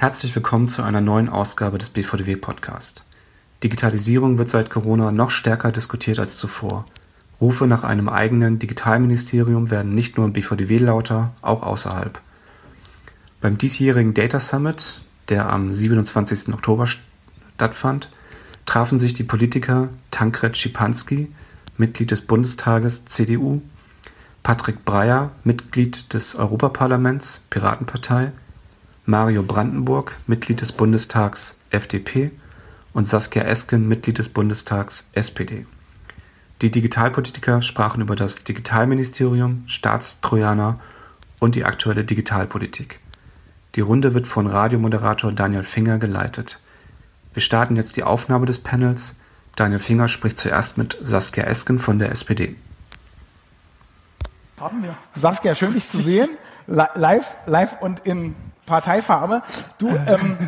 Herzlich willkommen zu einer neuen Ausgabe des BVDW Podcast. Digitalisierung wird seit Corona noch stärker diskutiert als zuvor. Rufe nach einem eigenen Digitalministerium werden nicht nur im BVDW lauter, auch außerhalb. Beim diesjährigen Data Summit, der am 27. Oktober stattfand, trafen sich die Politiker Tankred Schipanski, Mitglied des Bundestages CDU, Patrick Breyer, Mitglied des Europaparlaments Piratenpartei, Mario Brandenburg, Mitglied des Bundestags FDP und Saskia Esken, Mitglied des Bundestags SPD. Die Digitalpolitiker sprachen über das Digitalministerium, Staatstrojaner und die aktuelle Digitalpolitik. Die Runde wird von Radiomoderator Daniel Finger geleitet. Wir starten jetzt die Aufnahme des Panels. Daniel Finger spricht zuerst mit Saskia Esken von der SPD. Haben wir. Saskia, schön dich zu sehen. Live, live und in Parteifarbe. Du, ähm,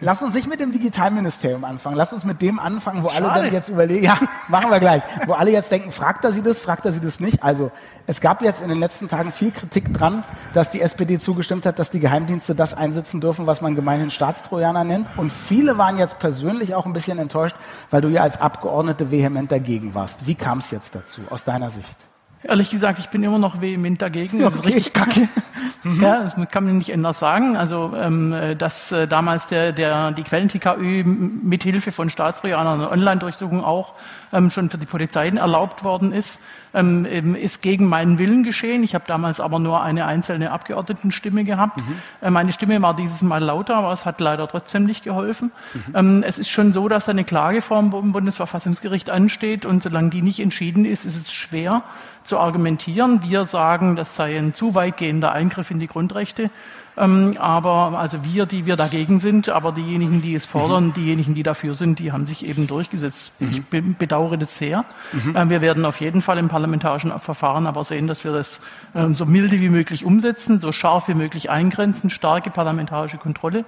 lass uns nicht mit dem Digitalministerium anfangen. Lass uns mit dem anfangen, wo Schade. alle dann jetzt überlegen, ja, machen wir gleich, wo alle jetzt denken, fragt er sie das, fragt er sie das nicht. Also, es gab jetzt in den letzten Tagen viel Kritik dran, dass die SPD zugestimmt hat, dass die Geheimdienste das einsetzen dürfen, was man gemeinhin Staatstrojaner nennt. Und viele waren jetzt persönlich auch ein bisschen enttäuscht, weil du ja als Abgeordnete vehement dagegen warst. Wie kam es jetzt dazu, aus deiner Sicht? Ehrlich gesagt, ich bin immer noch vehement dagegen. Das ist richtig kacke. Mhm. Ja, das kann man nicht anders sagen. Also, ähm, dass äh, damals der, der, die Quellen-TKÜ mithilfe von Staatstrojanern und Online-Durchsuchung auch ähm, schon für die Polizeien erlaubt worden ist, ähm, ist gegen meinen Willen geschehen. Ich habe damals aber nur eine einzelne Abgeordnetenstimme gehabt. Mhm. Äh, meine Stimme war dieses Mal lauter, aber es hat leider trotzdem nicht geholfen. Mhm. Ähm, es ist schon so, dass eine Klage vor dem Bundesverfassungsgericht ansteht und solange die nicht entschieden ist, ist es schwer zu argumentieren. Wir sagen, das sei ein zu weitgehender Eingriff in die Grundrechte. Ähm, aber also wir, die wir dagegen sind, aber diejenigen, die es fordern, mhm. diejenigen, die dafür sind, die haben sich eben durchgesetzt. Mhm. Ich be bedauere das sehr. Mhm. Ähm, wir werden auf jeden Fall im parlamentarischen Verfahren aber sehen, dass wir das ähm, so milde wie möglich umsetzen, so scharf wie möglich eingrenzen, starke parlamentarische Kontrolle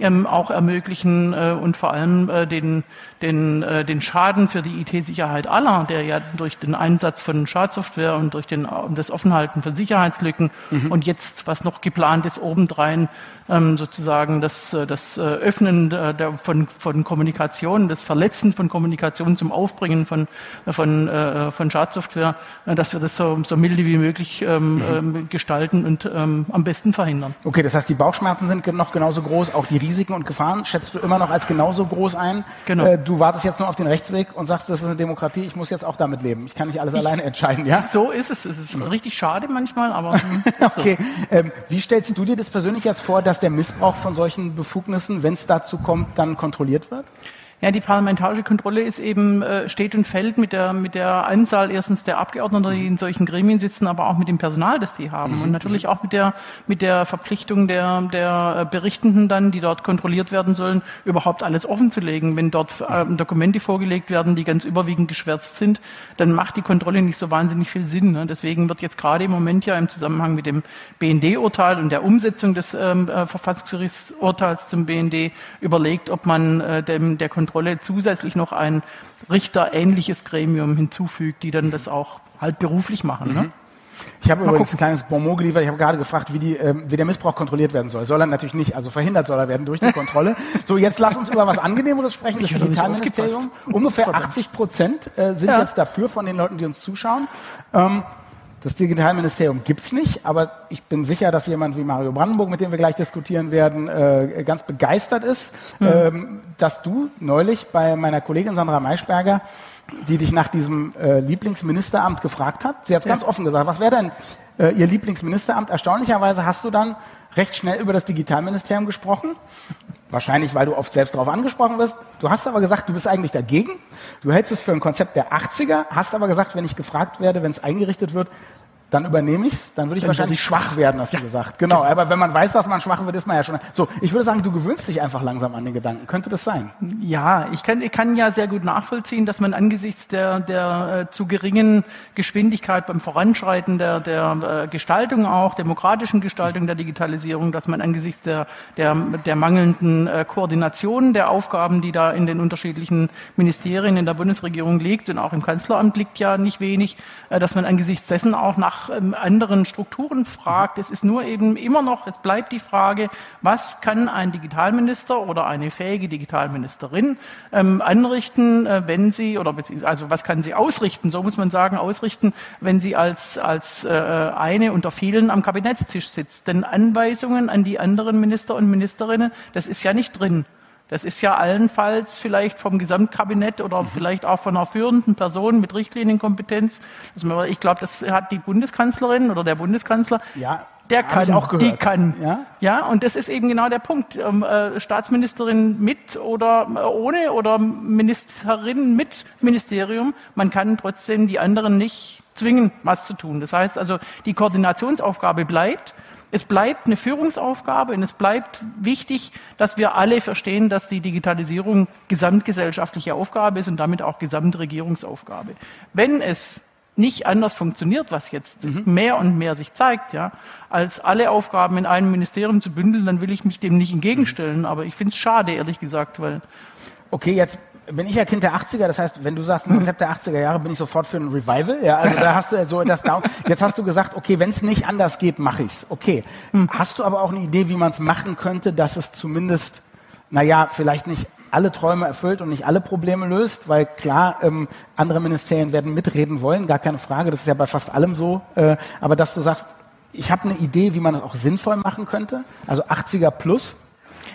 ähm, auch ermöglichen äh, und vor allem äh, den, den, äh, den Schaden für die IT-Sicherheit aller, der ja durch den Einsatz von Schadsoftware und durch den, das Offenhalten von Sicherheitslücken mhm. und jetzt, was noch geplant ist, obendrein ähm, sozusagen das, äh, das äh, Öffnen der, von, von Kommunikation, das Verletzen von Kommunikation zum Aufbringen von, von, äh, von Schadsoftware, dass wir das so, so milde wie möglich ähm, mhm. Ähm, gestalten und ähm, am besten verhindern. Okay, das heißt, die Bauchschmerzen sind noch genauso groß, auch die Risiken und Gefahren schätzt du immer noch als genauso groß ein. Genau. Äh, du wartest jetzt nur auf den Rechtsweg und sagst, das ist eine Demokratie, ich muss jetzt auch damit leben. Ich kann nicht alles ich, alleine entscheiden, ja? So ist es. Es ist richtig schade manchmal, aber. okay. So. Ähm, wie stellst du dir das persönlich jetzt vor, dass der Missbrauch von solchen Befugnissen, wenn es dazu kommt, dann kontrolliert wird? Ja, die parlamentarische Kontrolle ist eben, äh, steht und fällt mit der, mit der Anzahl erstens der Abgeordneten, die in solchen Gremien sitzen, aber auch mit dem Personal, das die haben. Und natürlich auch mit der, mit der Verpflichtung der, der äh, Berichtenden dann, die dort kontrolliert werden sollen, überhaupt alles offenzulegen. Wenn dort äh, Dokumente vorgelegt werden, die ganz überwiegend geschwärzt sind, dann macht die Kontrolle nicht so wahnsinnig viel Sinn. Ne? Deswegen wird jetzt gerade im Moment ja im Zusammenhang mit dem BND-Urteil und der Umsetzung des ähm, äh, Verfassungsgerichtsurteils zum BND überlegt, ob man äh, dem, der Kontrolle Kontrolle zusätzlich noch ein richterähnliches Gremium hinzufügt, die dann das auch halt beruflich machen. Ne? Mhm. Ich habe übrigens ein kleines Bonmot geliefert. Ich habe gerade gefragt, wie, die, ähm, wie der Missbrauch kontrolliert werden soll. Soll er natürlich nicht, also verhindert soll er werden durch die Kontrolle. so, jetzt lass uns über was Angenehmeres sprechen. Das Digitalministerium. Ungefähr 80 Prozent äh, sind ja. jetzt dafür von den Leuten, die uns zuschauen. Ähm, das Digitalministerium gibt's nicht, aber ich bin sicher, dass jemand wie Mario Brandenburg, mit dem wir gleich diskutieren werden, äh, ganz begeistert ist, mhm. ähm, dass du neulich bei meiner Kollegin Sandra Maischberger, die dich nach diesem äh, Lieblingsministeramt gefragt hat, sie hat ja. ganz offen gesagt, was wäre denn äh, ihr Lieblingsministeramt? Erstaunlicherweise hast du dann recht schnell über das Digitalministerium gesprochen. Wahrscheinlich, weil du oft selbst darauf angesprochen wirst. Du hast aber gesagt, du bist eigentlich dagegen. Du hältst es für ein Konzept der 80er, hast aber gesagt, wenn ich gefragt werde, wenn es eingerichtet wird, dann übernehme ich es, dann würde ich dann wahrscheinlich schwach werden, hast ja. du gesagt. Genau, aber wenn man weiß, dass man schwach wird, ist man ja schon. So, ich würde sagen, du gewöhnst dich einfach langsam an den Gedanken. Könnte das sein? Ja, ich kann, ich kann ja sehr gut nachvollziehen, dass man angesichts der, der äh, zu geringen Geschwindigkeit beim Voranschreiten der, der äh, Gestaltung auch, demokratischen Gestaltung der Digitalisierung, dass man angesichts der, der, der mangelnden äh, Koordination der Aufgaben, die da in den unterschiedlichen Ministerien in der Bundesregierung liegt und auch im Kanzleramt liegt ja nicht wenig, äh, dass man angesichts dessen auch nach nach ähm, anderen Strukturen fragt. Es ist nur eben immer noch, es bleibt die Frage, was kann ein Digitalminister oder eine fähige Digitalministerin ähm, anrichten, äh, wenn sie, oder also was kann sie ausrichten, so muss man sagen, ausrichten, wenn sie als, als äh, eine unter vielen am Kabinettstisch sitzt. Denn Anweisungen an die anderen Minister und Ministerinnen, das ist ja nicht drin. Das ist ja allenfalls vielleicht vom Gesamtkabinett oder mhm. vielleicht auch von einer führenden Person mit Richtlinienkompetenz. Ich glaube, das hat die Bundeskanzlerin oder der Bundeskanzler. Ja, der kann, auch gehört. die kann. Ja? ja, und das ist eben genau der Punkt. Ähm, äh, Staatsministerin mit oder äh, ohne oder Ministerin mit Ministerium, man kann trotzdem die anderen nicht zwingen, was zu tun. Das heißt also, die Koordinationsaufgabe bleibt. Es bleibt eine Führungsaufgabe und es bleibt wichtig, dass wir alle verstehen, dass die Digitalisierung gesamtgesellschaftliche Aufgabe ist und damit auch Gesamtregierungsaufgabe. Wenn es nicht anders funktioniert, was jetzt mhm. mehr und mehr sich zeigt, ja, als alle Aufgaben in einem Ministerium zu bündeln, dann will ich mich dem nicht entgegenstellen. Aber ich finde es schade, ehrlich gesagt, weil. Okay, jetzt bin ich ja Kind der 80er, das heißt, wenn du sagst, ein Konzept der 80er Jahre, bin ich sofort für ein Revival. Ja, also da hast du so das Down. Jetzt hast du gesagt, okay, wenn es nicht anders geht, mache ich's. Okay. Hast du aber auch eine Idee, wie man es machen könnte, dass es zumindest, naja, vielleicht nicht alle Träume erfüllt und nicht alle Probleme löst, weil klar, ähm, andere Ministerien werden mitreden wollen, gar keine Frage, das ist ja bei fast allem so. Äh, aber dass du sagst, ich habe eine Idee, wie man das auch sinnvoll machen könnte, also 80er plus.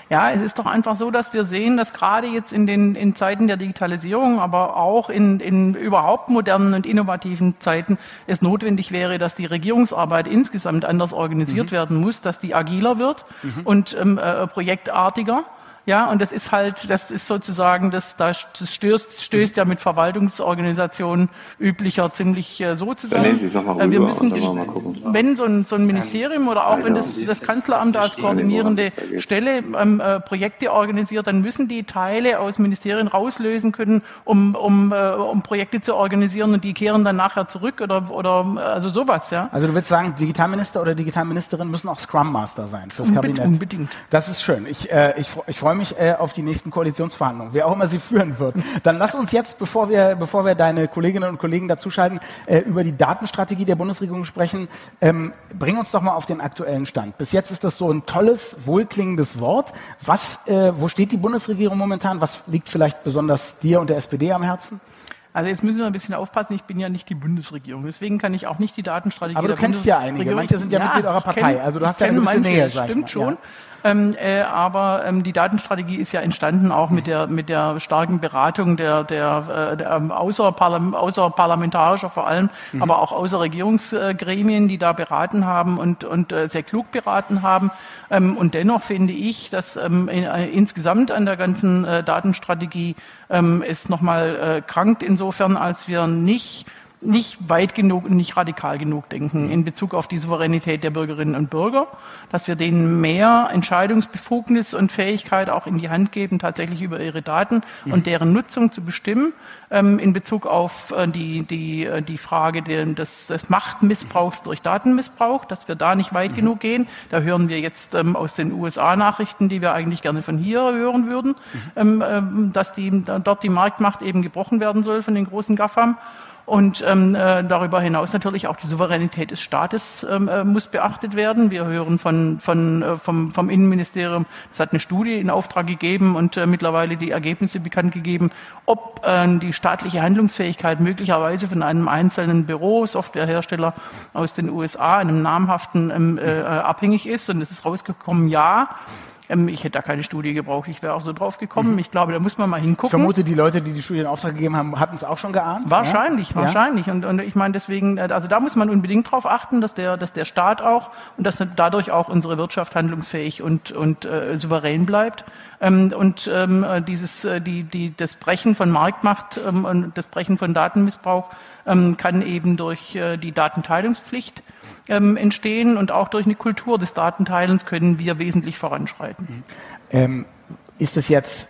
Ja, es ist doch einfach so, dass wir sehen, dass gerade jetzt in den in Zeiten der Digitalisierung, aber auch in, in überhaupt modernen und innovativen Zeiten es notwendig wäre, dass die Regierungsarbeit insgesamt anders organisiert mhm. werden muss, dass die agiler wird mhm. und ähm, äh, projektartiger. Ja, und das ist halt, das ist sozusagen, das, das stößt, stößt ja mit Verwaltungsorganisationen üblicher ziemlich äh, so zusammen. Sie mal äh, rüber, wir müssen, mal wenn so ein, so ein Ministerium oder auch also, wenn das, das Kanzleramt als koordinierende Stelle ähm, äh, Projekte organisiert, dann müssen die Teile aus Ministerien rauslösen können, um, um, äh, um Projekte zu organisieren und die kehren dann nachher zurück oder, oder also sowas, ja. Also du willst sagen, Digitalminister oder Digitalministerin müssen auch Scrum Master sein fürs Kabinett. Unbedingt. Das ist schön. Ich, äh, ich, ich freue mich äh, auf die nächsten Koalitionsverhandlungen, wer auch immer sie führen wird. Dann lass uns jetzt, bevor wir, bevor wir deine Kolleginnen und Kollegen dazuschalten, äh, über die Datenstrategie der Bundesregierung sprechen. Ähm, bring uns doch mal auf den aktuellen Stand. Bis jetzt ist das so ein tolles, wohlklingendes Wort. Was, äh, wo steht die Bundesregierung momentan? Was liegt vielleicht besonders dir und der SPD am Herzen? Also jetzt müssen wir ein bisschen aufpassen, ich bin ja nicht die Bundesregierung, deswegen kann ich auch nicht die Datenstrategie Aber du kennst ja einige, manche sind ja, ja Mitglied eurer Partei, kenn, also du hast ja eine gewisse manche, Nähe. Stimmt schon. Ja. Ähm, äh, aber ähm, die Datenstrategie ist ja entstanden auch mit der, mit der starken Beratung der, der, äh, der ähm, außerparlam außerparlamentarischer vor allem, mhm. aber auch außerregierungsgremien, die da beraten haben und, und äh, sehr klug beraten haben. Ähm, und dennoch finde ich, dass ähm, in, äh, insgesamt an der ganzen äh, Datenstrategie ähm, es nochmal äh, krankt insofern, als wir nicht nicht weit genug und nicht radikal genug denken in Bezug auf die Souveränität der Bürgerinnen und Bürger, dass wir denen mehr Entscheidungsbefugnis und Fähigkeit auch in die Hand geben, tatsächlich über ihre Daten mhm. und deren Nutzung zu bestimmen, ähm, in Bezug auf äh, die, die, äh, die Frage des, des Machtmissbrauchs durch Datenmissbrauch, dass wir da nicht weit mhm. genug gehen. Da hören wir jetzt ähm, aus den USA Nachrichten, die wir eigentlich gerne von hier hören würden, mhm. ähm, ähm dass die, dort die Marktmacht eben gebrochen werden soll von den großen GAFAM. Und ähm, äh, darüber hinaus natürlich auch die Souveränität des Staates ähm, äh, muss beachtet werden. Wir hören von, von, äh, vom, vom Innenministerium, es hat eine Studie in Auftrag gegeben und äh, mittlerweile die Ergebnisse bekannt gegeben, ob äh, die staatliche Handlungsfähigkeit möglicherweise von einem einzelnen Büro, Softwarehersteller aus den USA, einem namhaften, ähm, äh, abhängig ist. Und es ist rausgekommen, ja. Ähm, ich hätte da keine Studie gebraucht. Ich wäre auch so drauf gekommen. Mhm. Ich glaube, da muss man mal hingucken. Ich vermute, die Leute, die die Studie in Auftrag gegeben haben, hatten es auch schon geahnt. Wahrscheinlich, ja? wahrscheinlich. Und, und ich meine deswegen, äh, also da muss man unbedingt drauf achten, dass der, dass der Staat auch und dass dadurch auch unsere Wirtschaft handlungsfähig und, und äh, souverän bleibt. Ähm, und ähm, äh, dieses, äh, die, die, das Brechen von Marktmacht ähm, und das Brechen von Datenmissbrauch ähm, kann eben durch äh, die Datenteilungspflicht ähm, entstehen und auch durch eine Kultur des Datenteilens können wir wesentlich voranschreiten. Mhm. Ähm, ist es jetzt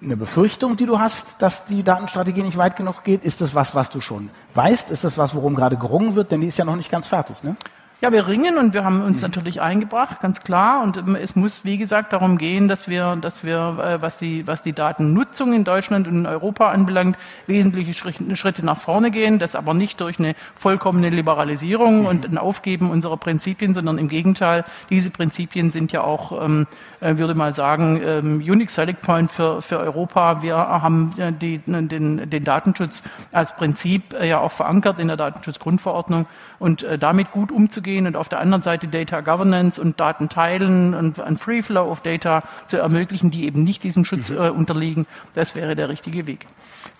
eine Befürchtung, die du hast, dass die Datenstrategie nicht weit genug geht? Ist das was, was du schon weißt? Ist das was, worum gerade gerungen wird? Denn die ist ja noch nicht ganz fertig, ne? Ja, wir ringen und wir haben uns natürlich eingebracht, ganz klar. Und es muss, wie gesagt, darum gehen, dass wir, dass wir, äh, was die, was die Datennutzung in Deutschland und in Europa anbelangt, wesentliche Schritte nach vorne gehen. Das aber nicht durch eine vollkommene Liberalisierung und ein Aufgeben unserer Prinzipien, sondern im Gegenteil. Diese Prinzipien sind ja auch, ähm, äh, würde mal sagen, ähm, Unique Select Point für, für Europa. Wir haben äh, die, den, den Datenschutz als Prinzip ja auch verankert in der Datenschutzgrundverordnung und damit gut umzugehen und auf der anderen Seite Data Governance und Daten teilen und ein Free Flow of Data zu ermöglichen, die eben nicht diesem Schutz mhm. äh, unterliegen, das wäre der richtige Weg.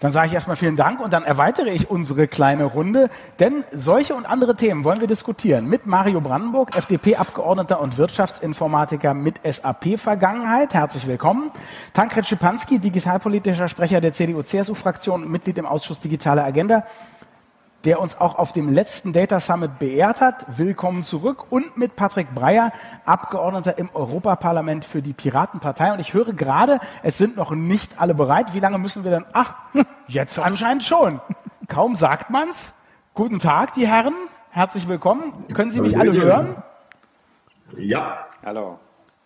Dann sage ich erstmal vielen Dank und dann erweitere ich unsere kleine Runde, denn solche und andere Themen wollen wir diskutieren mit Mario Brandenburg, FDP-Abgeordneter und Wirtschaftsinformatiker mit SAP-Vergangenheit. Herzlich willkommen. Tankred Schipanski, digitalpolitischer Sprecher der CDU-CSU-Fraktion und Mitglied im Ausschuss Digitale Agenda der uns auch auf dem letzten Data Summit beehrt hat. Willkommen zurück. Und mit Patrick Breyer, Abgeordneter im Europaparlament für die Piratenpartei. Und ich höre gerade, es sind noch nicht alle bereit. Wie lange müssen wir denn? Ach, jetzt anscheinend schon. Kaum sagt man's. Guten Tag, die Herren. Herzlich willkommen. Können Sie mich alle hören? Ja. Hallo.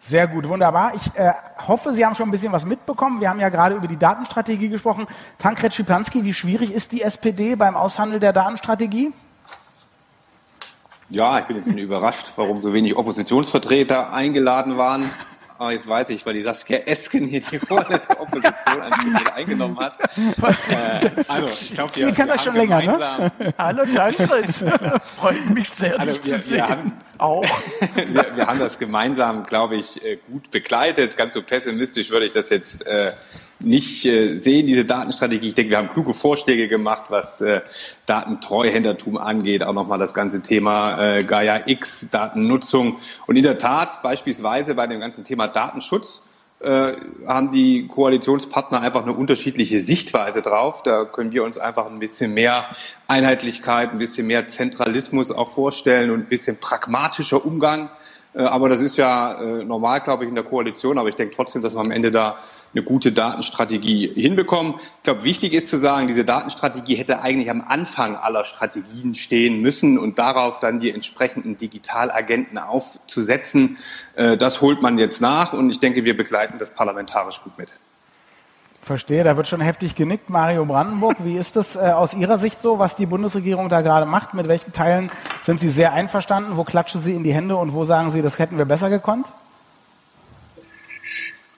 Sehr gut, wunderbar. Ich äh, hoffe, Sie haben schon ein bisschen was mitbekommen. Wir haben ja gerade über die Datenstrategie gesprochen. Tankred Schipanski, wie schwierig ist die SPD beim Aushandeln der Datenstrategie? Ja, ich bin jetzt überrascht, warum so wenig Oppositionsvertreter eingeladen waren. Aber jetzt weiß ich, weil die Saskia Esken hier die Rolle der Opposition eingenommen hat. Äh, also, ich glaube, wir, kennt euch schon länger, ne? Hallo Tankred, freut mich sehr, also, dich wir, zu sehen. Wir haben, auch. wir, wir, haben das gemeinsam, glaube ich, äh, gut begleitet. Ganz so pessimistisch würde ich das jetzt äh, nicht äh, sehen, diese Datenstrategie. Ich denke, wir haben kluge Vorschläge gemacht, was äh, Datentreuhändertum angeht, auch nochmal das ganze Thema äh, Gaia X, Datennutzung. Und in der Tat, beispielsweise bei dem ganzen Thema Datenschutz, äh, haben die Koalitionspartner einfach eine unterschiedliche Sichtweise drauf. Da können wir uns einfach ein bisschen mehr Einheitlichkeit, ein bisschen mehr Zentralismus auch vorstellen und ein bisschen pragmatischer Umgang. Äh, aber das ist ja äh, normal, glaube ich, in der Koalition. Aber ich denke trotzdem, dass wir am Ende da eine gute Datenstrategie hinbekommen. Ich glaube, wichtig ist zu sagen, diese Datenstrategie hätte eigentlich am Anfang aller Strategien stehen müssen und darauf dann die entsprechenden Digitalagenten aufzusetzen. Äh, das holt man jetzt nach und ich denke, wir begleiten das parlamentarisch gut mit. Verstehe, da wird schon heftig genickt. Mario Brandenburg, wie ist das äh, aus Ihrer Sicht so, was die Bundesregierung da gerade macht? Mit welchen Teilen sind Sie sehr einverstanden? Wo klatschen Sie in die Hände und wo sagen Sie, das hätten wir besser gekonnt?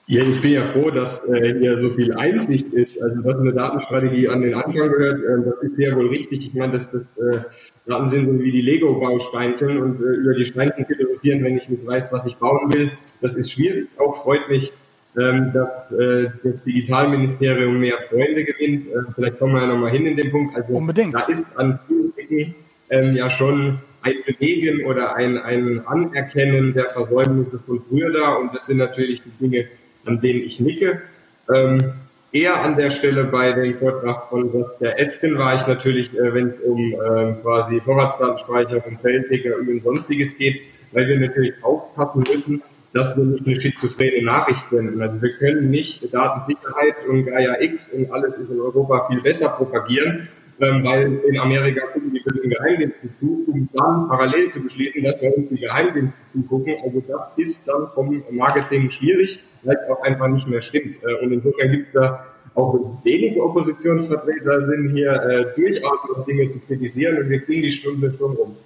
Ja, ich bin ja froh, dass äh, hier so viel Einsicht ist. Also dass eine Datenstrategie an den Anfang gehört, äh, das ist ja wohl richtig. Ich meine, dass das äh, Daten sind so wie die Lego-Bausteinchen und äh, über die Steinchen philosophieren, wenn ich nicht weiß, was ich bauen will, das ist schwierig. Auch freut mich, ähm, dass äh, das Digitalministerium mehr Freunde gewinnt. Äh, vielleicht kommen wir ja nochmal hin in den Punkt. Also Unbedingt. da ist an vielen Ecken ähm, ja schon ein Belegen oder ein, ein Anerkennen der Versäumnisse von früher da und das sind natürlich die Dinge, an denen ich nicke. Ähm, eher an der Stelle bei dem Vortrag von der Esken war ich natürlich, äh, wenn es um äh, quasi Vorratsdatenspeicher von Quellenträger und sonstiges geht, weil wir natürlich aufpassen müssen, dass wir nicht eine schizophrene Nachricht senden. Also wir können nicht Datensicherheit und Gaia X und alles ist in Europa viel besser propagieren, ähm, weil in Amerika gucken die bösen Geheimdienste zu, um dann parallel zu beschließen, dass wir uns die Geheimdienste zugucken. Also das ist dann vom Marketing schwierig vielleicht auch einfach nicht mehr stimmt. Äh, und insofern gibt es da auch wenige Oppositionsvertreter sind hier äh, durchaus noch Dinge zu kritisieren und wir kriegen die Stunde schon rum.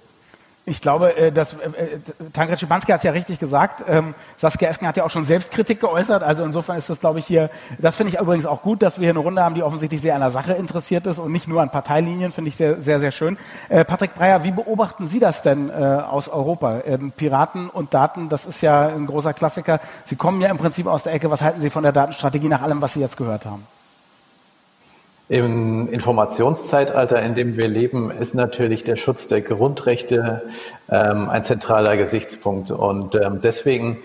Ich glaube, äh, dass äh, äh, Tankred Schipanski hat es ja richtig gesagt. Ähm, Saskia Esken hat ja auch schon Selbstkritik geäußert. Also insofern ist das, glaube ich, hier, das finde ich übrigens auch gut, dass wir hier eine Runde haben, die offensichtlich sehr an der Sache interessiert ist und nicht nur an Parteilinien, finde ich sehr, sehr, sehr schön. Äh, Patrick Breyer, wie beobachten Sie das denn äh, aus Europa? Ähm, Piraten und Daten, das ist ja ein großer Klassiker. Sie kommen ja im Prinzip aus der Ecke. Was halten Sie von der Datenstrategie nach allem, was Sie jetzt gehört haben? Im Informationszeitalter, in dem wir leben, ist natürlich der Schutz der Grundrechte ähm, ein zentraler Gesichtspunkt. Und ähm, deswegen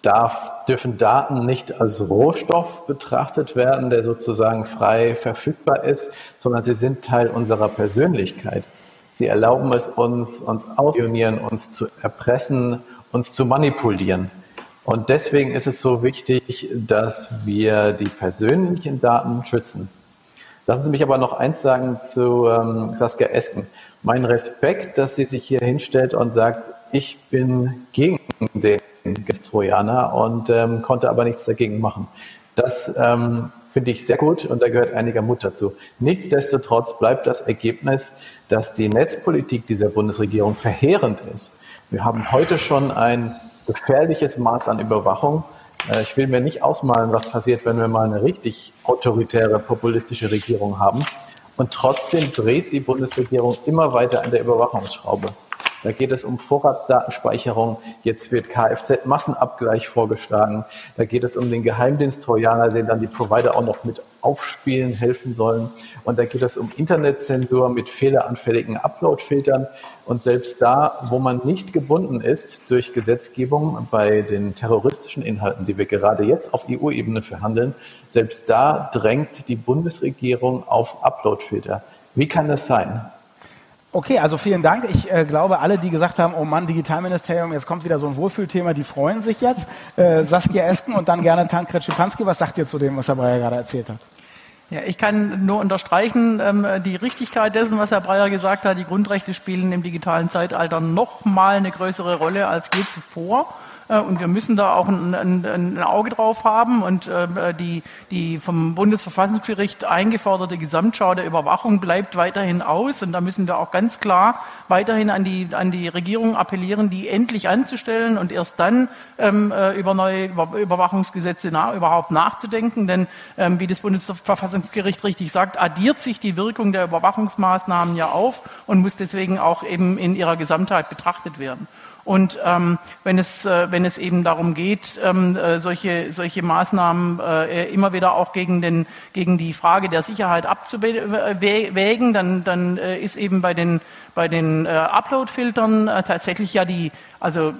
darf, dürfen Daten nicht als Rohstoff betrachtet werden, der sozusagen frei verfügbar ist, sondern sie sind Teil unserer Persönlichkeit. Sie erlauben es uns, uns auszuspionieren, uns zu erpressen, uns zu manipulieren. Und deswegen ist es so wichtig, dass wir die persönlichen Daten schützen. Lassen Sie mich aber noch eins sagen zu ähm, Saskia Esken. Mein Respekt, dass sie sich hier hinstellt und sagt, ich bin gegen den Gestrojaner und ähm, konnte aber nichts dagegen machen. Das ähm, finde ich sehr gut und da gehört einiger Mut dazu. Nichtsdestotrotz bleibt das Ergebnis, dass die Netzpolitik dieser Bundesregierung verheerend ist. Wir haben heute schon ein gefährliches Maß an Überwachung. Äh, ich will mir nicht ausmalen, was passiert, wenn wir mal eine richtig autoritäre, populistische Regierung haben. Und trotzdem dreht die Bundesregierung immer weiter an der Überwachungsschraube. Da geht es um Vorratsdatenspeicherung. Jetzt wird Kfz-Massenabgleich vorgeschlagen. Da geht es um den Geheimdienst-Trojaner, den dann die Provider auch noch mit aufspielen helfen sollen. Und da geht es um Internetzensur mit fehleranfälligen Upload-Filtern. Und selbst da, wo man nicht gebunden ist durch Gesetzgebung bei den terroristischen Inhalten, die wir gerade jetzt auf EU-Ebene verhandeln, selbst da drängt die Bundesregierung auf Upload-Filter. Wie kann das sein? Okay, also vielen Dank. Ich äh, glaube, alle, die gesagt haben, oh Mann, Digitalministerium, jetzt kommt wieder so ein Wohlfühlthema, die freuen sich jetzt. Äh, Saskia Esken und dann gerne Tankred Schipanski. Was sagt ihr zu dem, was Herr Breyer gerade erzählt hat? Ja, ich kann nur unterstreichen, ähm, die Richtigkeit dessen, was Herr Breyer gesagt hat. Die Grundrechte spielen im digitalen Zeitalter noch mal eine größere Rolle als je zuvor. Äh, und wir müssen da auch ein, ein, ein Auge drauf haben. Und äh, die, die vom Bundesverfassungsgericht eingeforderte Gesamtschau der Überwachung bleibt weiterhin aus. Und da müssen wir auch ganz klar weiterhin an die, an die Regierung appellieren, die endlich anzustellen und erst dann ähm, äh, über neue Überwachungsgesetze nach, überhaupt nachzudenken. Denn ähm, wie das Bundesverfassungsgericht richtig sagt, addiert sich die Wirkung der Überwachungsmaßnahmen ja auf und muss deswegen auch eben in ihrer Gesamtheit betrachtet werden. Und ähm, wenn, es, äh, wenn es eben darum geht, ähm, äh, solche, solche Maßnahmen äh, immer wieder auch gegen, den, gegen die Frage der Sicherheit abzuwägen, dann, dann äh, ist eben bei den, bei den äh, Upload-Filtern äh, tatsächlich ja die, also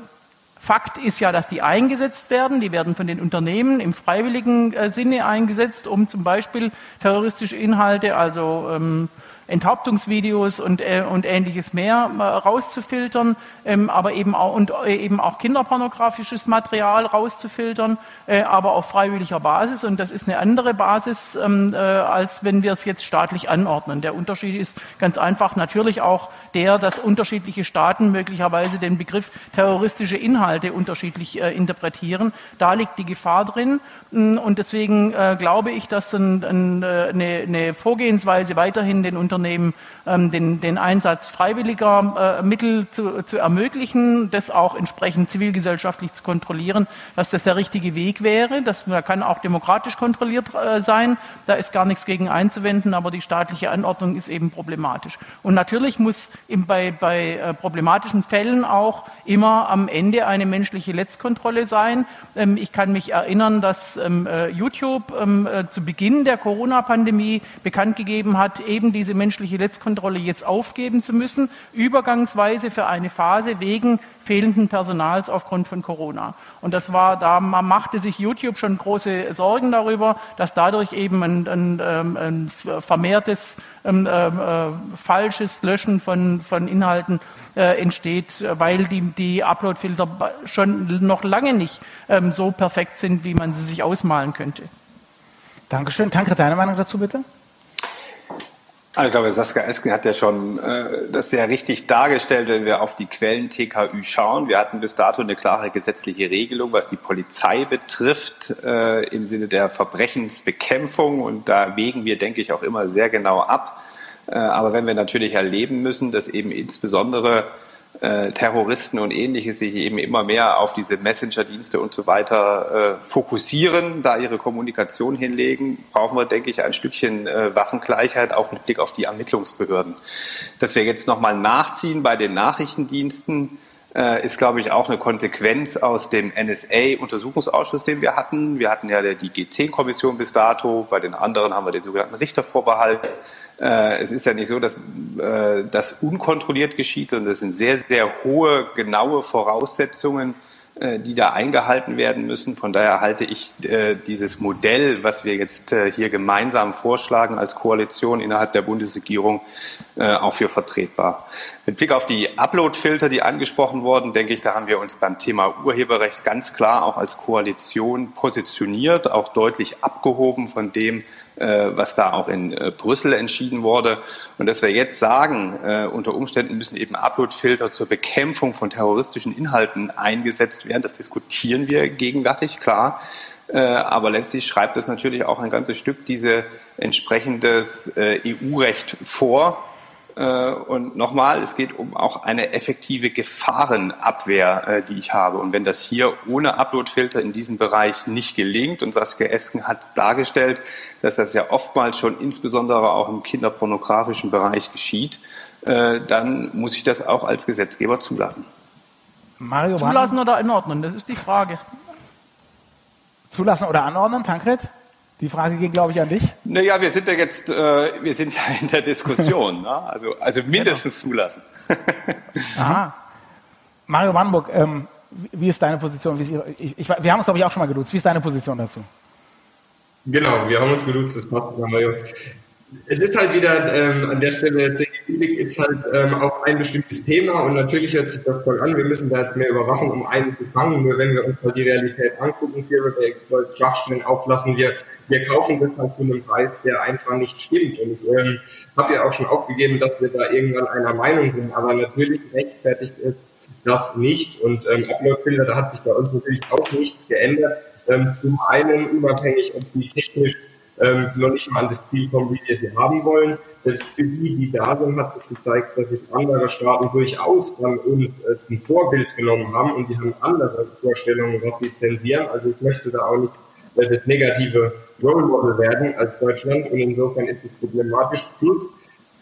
Fakt ist ja, dass die eingesetzt werden. Die werden von den Unternehmen im freiwilligen äh, Sinne eingesetzt, um zum Beispiel terroristische Inhalte, also ähm, Enthauptungsvideos und, äh, und ähnliches mehr äh, rauszufiltern, ähm, aber eben auch, und äh, eben auch kinderpornografisches Material rauszufiltern, äh, aber auf freiwilliger Basis. Und das ist eine andere Basis, ähm, äh, als wenn wir es jetzt staatlich anordnen. Der Unterschied ist ganz einfach natürlich auch der, dass unterschiedliche Staaten möglicherweise den Begriff terroristische Inhalte unterschiedlich interpretieren. Da liegt die Gefahr drin. Mm, und deswegen glaube ich, dass ein, ein, eine, eine Vorgehensweise weiterhin den Unternehmen ähm, den, den Einsatz freiwilliger äh, Mittel zu, zu ermöglichen, das auch entsprechend zivilgesellschaftlich zu kontrollieren, dass das der richtige Weg wäre. Das kann auch demokratisch kontrolliert äh, sein. Da ist gar nichts gegen einzuwenden, aber die staatliche Anordnung ist eben problematisch. Und natürlich muss bei, bei äh, problematischen Fällen auch immer am Ende eine menschliche Letztkontrolle sein. Ähm, ich kann mich erinnern, dass ähm, äh, YouTube zu Beginn der Corona-Pandemie bekannt gegeben hat, eben diese menschliche Letztkontrolle Kontrolle jetzt aufgeben zu müssen, übergangsweise für eine Phase wegen fehlenden Personals aufgrund von Corona. Und das war, da machte sich YouTube schon große Sorgen darüber, dass dadurch eben ein, ein, ähm, ein vermehrtes ähm, äh, falsches Löschen von, von Inhalten äh, entsteht, weil die, die Uploadfilter schon noch lange nicht ähm, so perfekt sind, wie man sie sich ausmalen könnte. Dankeschön. Danke, deine Meinung dazu bitte? Also ich glaube, Saskia Esken hat ja schon äh, das sehr richtig dargestellt, wenn wir auf die Quellen TKÜ schauen. Wir hatten bis dato eine klare gesetzliche Regelung, was die Polizei betrifft, äh, im Sinne der Verbrechensbekämpfung. Und da wägen wir, denke ich, auch immer sehr genau ab. Äh, aber wenn wir natürlich erleben müssen, dass eben insbesondere äh, Terroristen und ähnliches sich eben immer mehr auf diese Messenger-Dienste und so weiter äh, fokussieren, da ihre Kommunikation hinlegen, brauchen wir, denke ich, ein Stückchen äh, Waffengleichheit auch mit Blick auf die Ermittlungsbehörden. Dass wir jetzt nochmal nachziehen bei den Nachrichtendiensten, ist, glaube ich, auch eine Konsequenz aus dem NSA-Untersuchungsausschuss, den wir hatten. Wir hatten ja die G10-Kommission bis dato, bei den anderen haben wir den sogenannten Richtervorbehalt. Äh, es ist ja nicht so, dass äh, das unkontrolliert geschieht, sondern es sind sehr, sehr hohe, genaue Voraussetzungen, äh, die da eingehalten werden müssen. Von daher halte ich äh, dieses Modell, was wir jetzt äh, hier gemeinsam vorschlagen als Koalition innerhalb der Bundesregierung, äh, auch für vertretbar. Mit Blick auf die Upload-Filter, die angesprochen wurden, denke ich, da haben wir uns beim Thema Urheberrecht ganz klar auch als Koalition positioniert, auch deutlich abgehoben von dem, äh, was da auch in äh, Brüssel entschieden wurde. Und dass wir jetzt sagen, äh, unter Umständen müssen eben Upload-Filter zur Bekämpfung von terroristischen Inhalten eingesetzt werden, das diskutieren wir gegenwärtig, klar. Aber letztlich schreibt es natürlich auch ein ganzes Stück diese entsprechendes EU-Recht vor, äh, und nochmal, es geht um auch eine effektive Gefahrenabwehr, äh, die ich habe. Und wenn das hier ohne Uploadfilter in diesem Bereich nicht gelingt, und Saskia Esken hat dargestellt, dass das ja oftmals schon insbesondere auch im kinderpornografischen Bereich geschieht, äh, dann muss ich das auch als Gesetzgeber zulassen. Mario Zulassen oder anordnen, das ist die Frage. Zulassen oder anordnen, Tankred? Die Frage ging, glaube ich, an dich. Naja, wir sind ja jetzt, äh, wir sind ja in der Diskussion. ne? Also, also mindestens genau. zulassen. Aha. Mario Wannburg, ähm, wie ist deine Position? Ist ihre, ich, ich, wir haben uns, glaube ich, auch schon mal geduzt. Wie ist deine Position dazu? Genau, wir haben uns geduzt, das passt, Mario es ist halt wieder ähm, an der Stelle, CGI ist halt ähm, auf ein bestimmtes Thema und natürlich hört sich das voll an, wir müssen da jetzt mehr überwachen, um einen zu fangen. Nur wenn wir uns mal die Realität angucken, Zero Day Exploit, Schwachstellen auflassen, wir, wir kaufen das halt zu einem Preis, der einfach nicht stimmt. Und ich ähm, habe ja auch schon aufgegeben, dass wir da irgendwann einer Meinung sind, aber natürlich rechtfertigt ist das nicht. Und ähm, Upload-Filter, da hat sich bei uns natürlich auch nichts geändert. Ähm, zum einen unabhängig, ob die technisch ähm, noch nicht mal an das Ziel kommen, wie wir sie haben wollen. Selbst für die, die da sind, hat es gezeigt, dass sich andere Staaten durchaus dann uns äh, zum Vorbild genommen haben und die haben andere Vorstellungen, was sie zensieren. Also ich möchte da auch nicht äh, das negative Role Model werden als Deutschland und insofern ist es problematisch. Plus,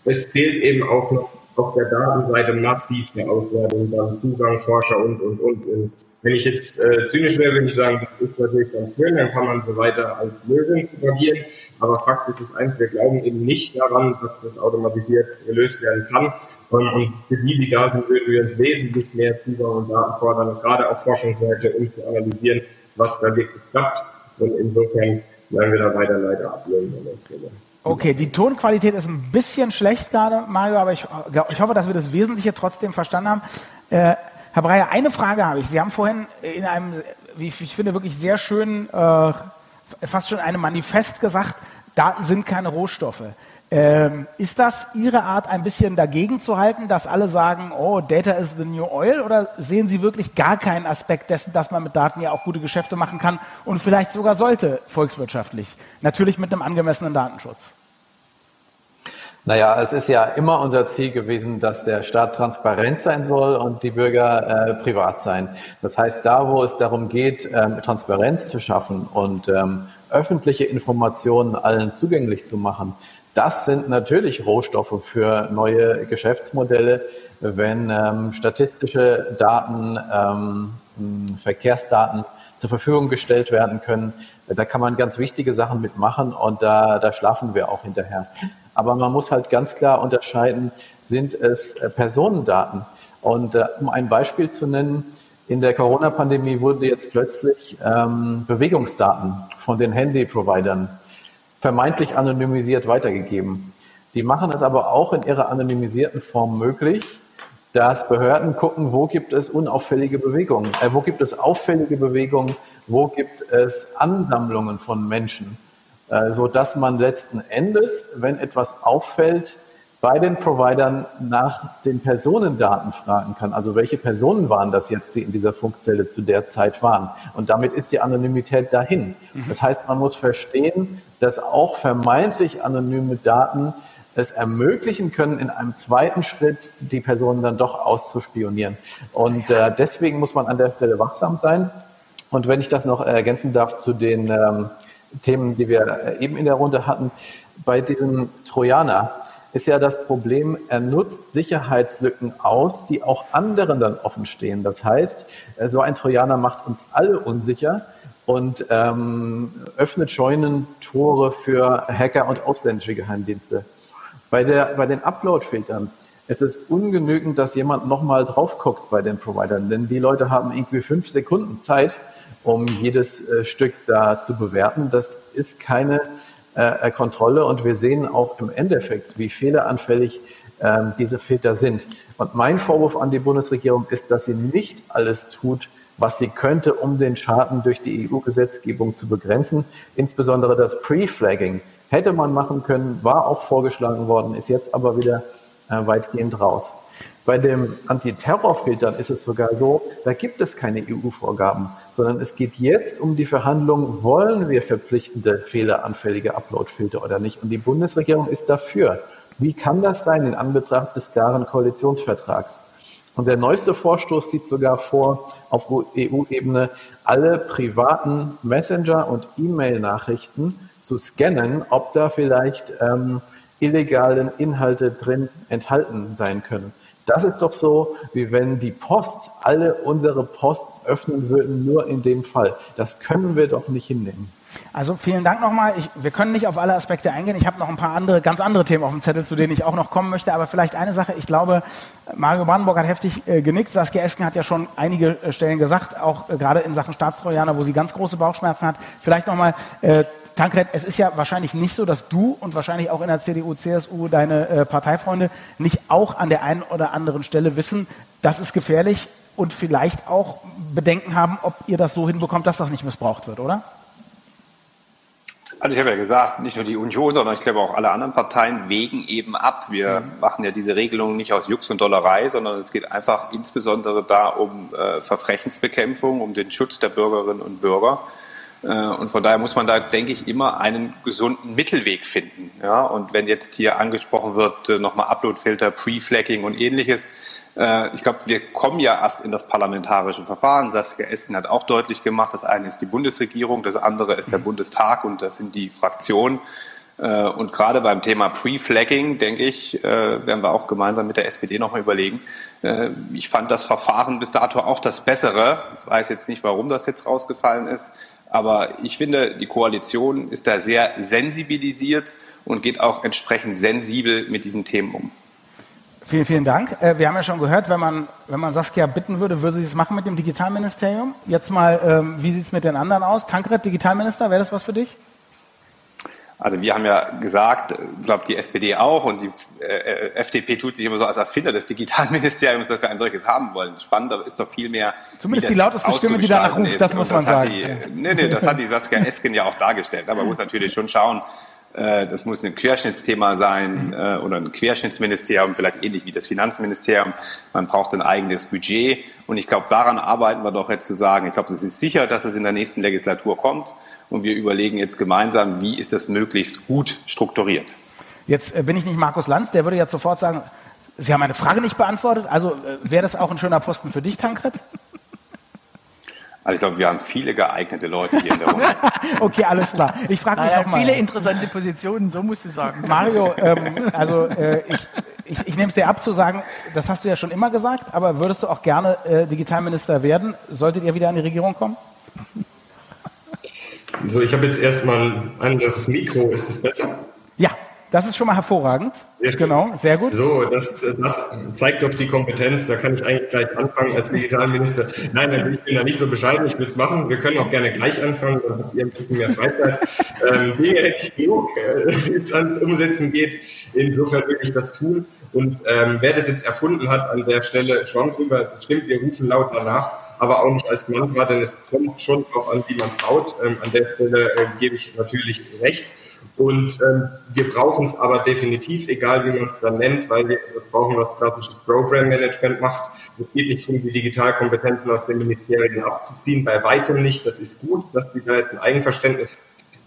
es fehlt eben auch noch auf der Datenseite massiv der Auswertung, dann Zugang, Forscher und, und, und. und wenn ich jetzt äh, zynisch wäre, würde ich sagen, das ist natürlich ganz schön, dann kann man so weiter als Lösung propagieren. Aber Fakt ist eins, wir glauben eben nicht daran, dass das automatisiert gelöst werden kann. Und, und für die, die da sind, würden wir uns wesentlich mehr Zugang und Daten fordern, gerade auf Forschungsseite, um zu analysieren, was da wirklich klappt. Und insofern bleiben wir da weiter leider ablehnen Stelle. Okay, die Tonqualität ist ein bisschen schlecht gerade, Mario, aber ich, ich hoffe, dass wir das Wesentliche trotzdem verstanden haben. Äh, Herr Breyer, eine Frage habe ich. Sie haben vorhin in einem, wie ich finde, wirklich sehr schön, äh, fast schon einem Manifest gesagt, Daten sind keine Rohstoffe. Ähm, ist das Ihre Art, ein bisschen dagegen zu halten, dass alle sagen, oh, Data is the new oil? Oder sehen Sie wirklich gar keinen Aspekt dessen, dass man mit Daten ja auch gute Geschäfte machen kann und vielleicht sogar sollte, volkswirtschaftlich? Natürlich mit einem angemessenen Datenschutz. Naja, es ist ja immer unser Ziel gewesen, dass der Staat transparent sein soll und die Bürger äh, privat sein. Das heißt, da, wo es darum geht, ähm, Transparenz zu schaffen und ähm, öffentliche Informationen allen zugänglich zu machen, das sind natürlich Rohstoffe für neue Geschäftsmodelle, wenn ähm, statistische Daten, ähm, Verkehrsdaten zur Verfügung gestellt werden können. Da kann man ganz wichtige Sachen mitmachen und da, da schlafen wir auch hinterher. Aber man muss halt ganz klar unterscheiden, sind es äh, Personendaten? Und äh, um ein Beispiel zu nennen, in der Corona-Pandemie wurden jetzt plötzlich ähm, Bewegungsdaten von den Handy-Providern vermeintlich anonymisiert weitergegeben. Die machen es aber auch in ihrer anonymisierten Form möglich, dass Behörden gucken, wo gibt es unauffällige Bewegungen, äh, wo gibt es auffällige Bewegungen, wo gibt es Ansammlungen von Menschen. Äh, so dass man letzten Endes, wenn etwas auffällt, bei den Providern nach den Personendaten fragen kann. Also welche Personen waren das jetzt, die in dieser Funkzelle zu der Zeit waren? Und damit ist die Anonymität dahin. Das heißt, man muss verstehen, dass auch vermeintlich anonyme Daten es ermöglichen können, in einem zweiten Schritt die Personen dann doch auszuspionieren. Und äh, deswegen muss man an der Stelle wachsam sein. Und wenn ich das noch ergänzen darf zu den ähm, Themen, die wir eben in der Runde hatten. Bei diesem Trojaner ist ja das Problem, er nutzt Sicherheitslücken aus, die auch anderen dann offen stehen. Das heißt, äh, so ein Trojaner macht uns alle unsicher und ähm, öffnet Scheunentore für Hacker und ausländische Geheimdienste. Bei, der, bei den Upload-Filtern es ungenügend, dass jemand nochmal drauf guckt bei den Providern, denn die Leute haben irgendwie fünf Sekunden Zeit, um jedes äh, Stück da zu bewerten. Das ist keine äh, äh, Kontrolle und wir sehen auch im Endeffekt, wie fehleranfällig ähm, diese Filter sind. Und mein Vorwurf an die Bundesregierung ist, dass sie nicht alles tut, was sie könnte, um den Schaden durch die EU-Gesetzgebung zu begrenzen. Insbesondere das Pre-Flagging hätte man machen können, war auch vorgeschlagen worden, ist jetzt aber wieder äh, weitgehend raus. Bei dem Antiterrorfiltern ist es sogar so, da gibt es keine EU-Vorgaben, sondern es geht jetzt um die Verhandlung, wollen wir verpflichtende fehleranfällige Uploadfilter oder nicht? Und die Bundesregierung ist dafür. Wie kann das sein in Anbetracht des klaren Koalitionsvertrags? Und der neueste Vorstoß sieht sogar vor, auf EU-Ebene alle privaten Messenger- und E-Mail-Nachrichten zu scannen, ob da vielleicht ähm, illegalen Inhalte drin enthalten sein können. Das ist doch so, wie wenn die Post alle unsere Post öffnen würden, nur in dem Fall. Das können wir doch nicht hinnehmen. Also vielen Dank nochmal. Ich, wir können nicht auf alle Aspekte eingehen. Ich habe noch ein paar andere, ganz andere Themen auf dem Zettel, zu denen ich auch noch kommen möchte. Aber vielleicht eine Sache. Ich glaube, Mario Brandenburg hat heftig äh, genickt. Saskia Esken hat ja schon einige äh, Stellen gesagt, auch äh, gerade in Sachen Staatstrojaner, wo sie ganz große Bauchschmerzen hat. Vielleicht nochmal, äh, Tankred, es ist ja wahrscheinlich nicht so, dass du und wahrscheinlich auch in der CDU, CSU deine äh, Parteifreunde nicht auch an der einen oder anderen Stelle wissen, das ist gefährlich und vielleicht auch Bedenken haben, ob ihr das so hinbekommt, dass das nicht missbraucht wird, oder? Also ich habe ja gesagt, nicht nur die Union, sondern ich glaube auch alle anderen Parteien wägen eben ab. Wir mhm. machen ja diese Regelung nicht aus Jux und Dollerei, sondern es geht einfach insbesondere da um äh, Verbrechensbekämpfung, um den Schutz der Bürgerinnen und Bürger. Äh, und von daher muss man da, denke ich, immer einen gesunden Mittelweg finden. Ja, und wenn jetzt hier angesprochen wird, äh, nochmal Uploadfilter, Pre-Flagging und ähnliches, äh, ich glaube, wir kommen ja erst in das parlamentarische Verfahren. Saskia Esken hat auch deutlich gemacht, das eine ist die Bundesregierung, das andere ist der Bundestag und das sind die Fraktionen. Und gerade beim Thema Pre-Flagging, denke ich, werden wir auch gemeinsam mit der SPD nochmal überlegen. Ich fand das Verfahren bis dato auch das bessere. Ich weiß jetzt nicht, warum das jetzt rausgefallen ist. Aber ich finde, die Koalition ist da sehr sensibilisiert und geht auch entsprechend sensibel mit diesen Themen um. Vielen, vielen Dank. Äh, wir haben ja schon gehört, wenn man, wenn man Saskia bitten würde, würde sie es machen mit dem Digitalministerium. Jetzt mal, ähm, wie sieht es mit den anderen aus? Tankred, Digitalminister, wäre das was für dich? Also wir haben ja gesagt, ich glaube die SPD auch und die äh, FDP tut sich immer so als Erfinder des Digitalministeriums, dass wir ein solches haben wollen. Spannend ist doch viel mehr. Zumindest die lauteste Stimme, die danach ruft, das muss man das sagen. Die, nee, nee, das hat die Saskia Esken ja auch dargestellt. Aber man muss natürlich schon schauen, das muss ein Querschnittsthema sein äh, oder ein Querschnittsministerium, vielleicht ähnlich wie das Finanzministerium. Man braucht ein eigenes Budget. Und ich glaube, daran arbeiten wir doch jetzt zu sagen, ich glaube, es ist sicher, dass es in der nächsten Legislatur kommt. Und wir überlegen jetzt gemeinsam, wie ist das möglichst gut strukturiert. Jetzt äh, bin ich nicht Markus Lanz, der würde jetzt sofort sagen, Sie haben meine Frage nicht beantwortet. Also wäre das auch ein schöner Posten für dich, Tankred? Also ich glaube, wir haben viele geeignete Leute hier in der Runde. okay, alles klar. Ich frage mich naja, nochmal. Viele interessante Positionen, so musst du sagen. Mario, ähm, also äh, ich, ich, ich nehme es dir ab zu sagen, das hast du ja schon immer gesagt, aber würdest du auch gerne äh, Digitalminister werden? Solltet ihr wieder an die Regierung kommen? So, ich habe jetzt erstmal ein anderes Mikro. Ist das besser? Ja. Das ist schon mal hervorragend. Ja, genau, sehr gut. So, das, das, zeigt doch die Kompetenz. Da kann ich eigentlich gleich anfangen als Digitalminister. Nein, ich bin da nicht so bescheiden. Ich will es machen. Wir können auch gerne gleich anfangen. Dann habt ihr ein bisschen mehr Freizeit. ähm, ich genug, es ans Umsetzen geht. Insofern will ich das tun. Und ähm, wer das jetzt erfunden hat an der Stelle, schwamm drüber. Das stimmt, wir rufen laut danach aber auch nicht als Mantra, denn es kommt schon darauf an, wie man baut. Ähm, an der Stelle äh, gebe ich natürlich recht. Und ähm, wir brauchen es aber definitiv, egal wie man es dann nennt, weil wir brauchen, was klassisches Program Management macht. Es geht nicht darum, die Digitalkompetenzen aus den Ministerien abzuziehen, bei weitem nicht. Das ist gut, dass die da jetzt ein Eigenverständnis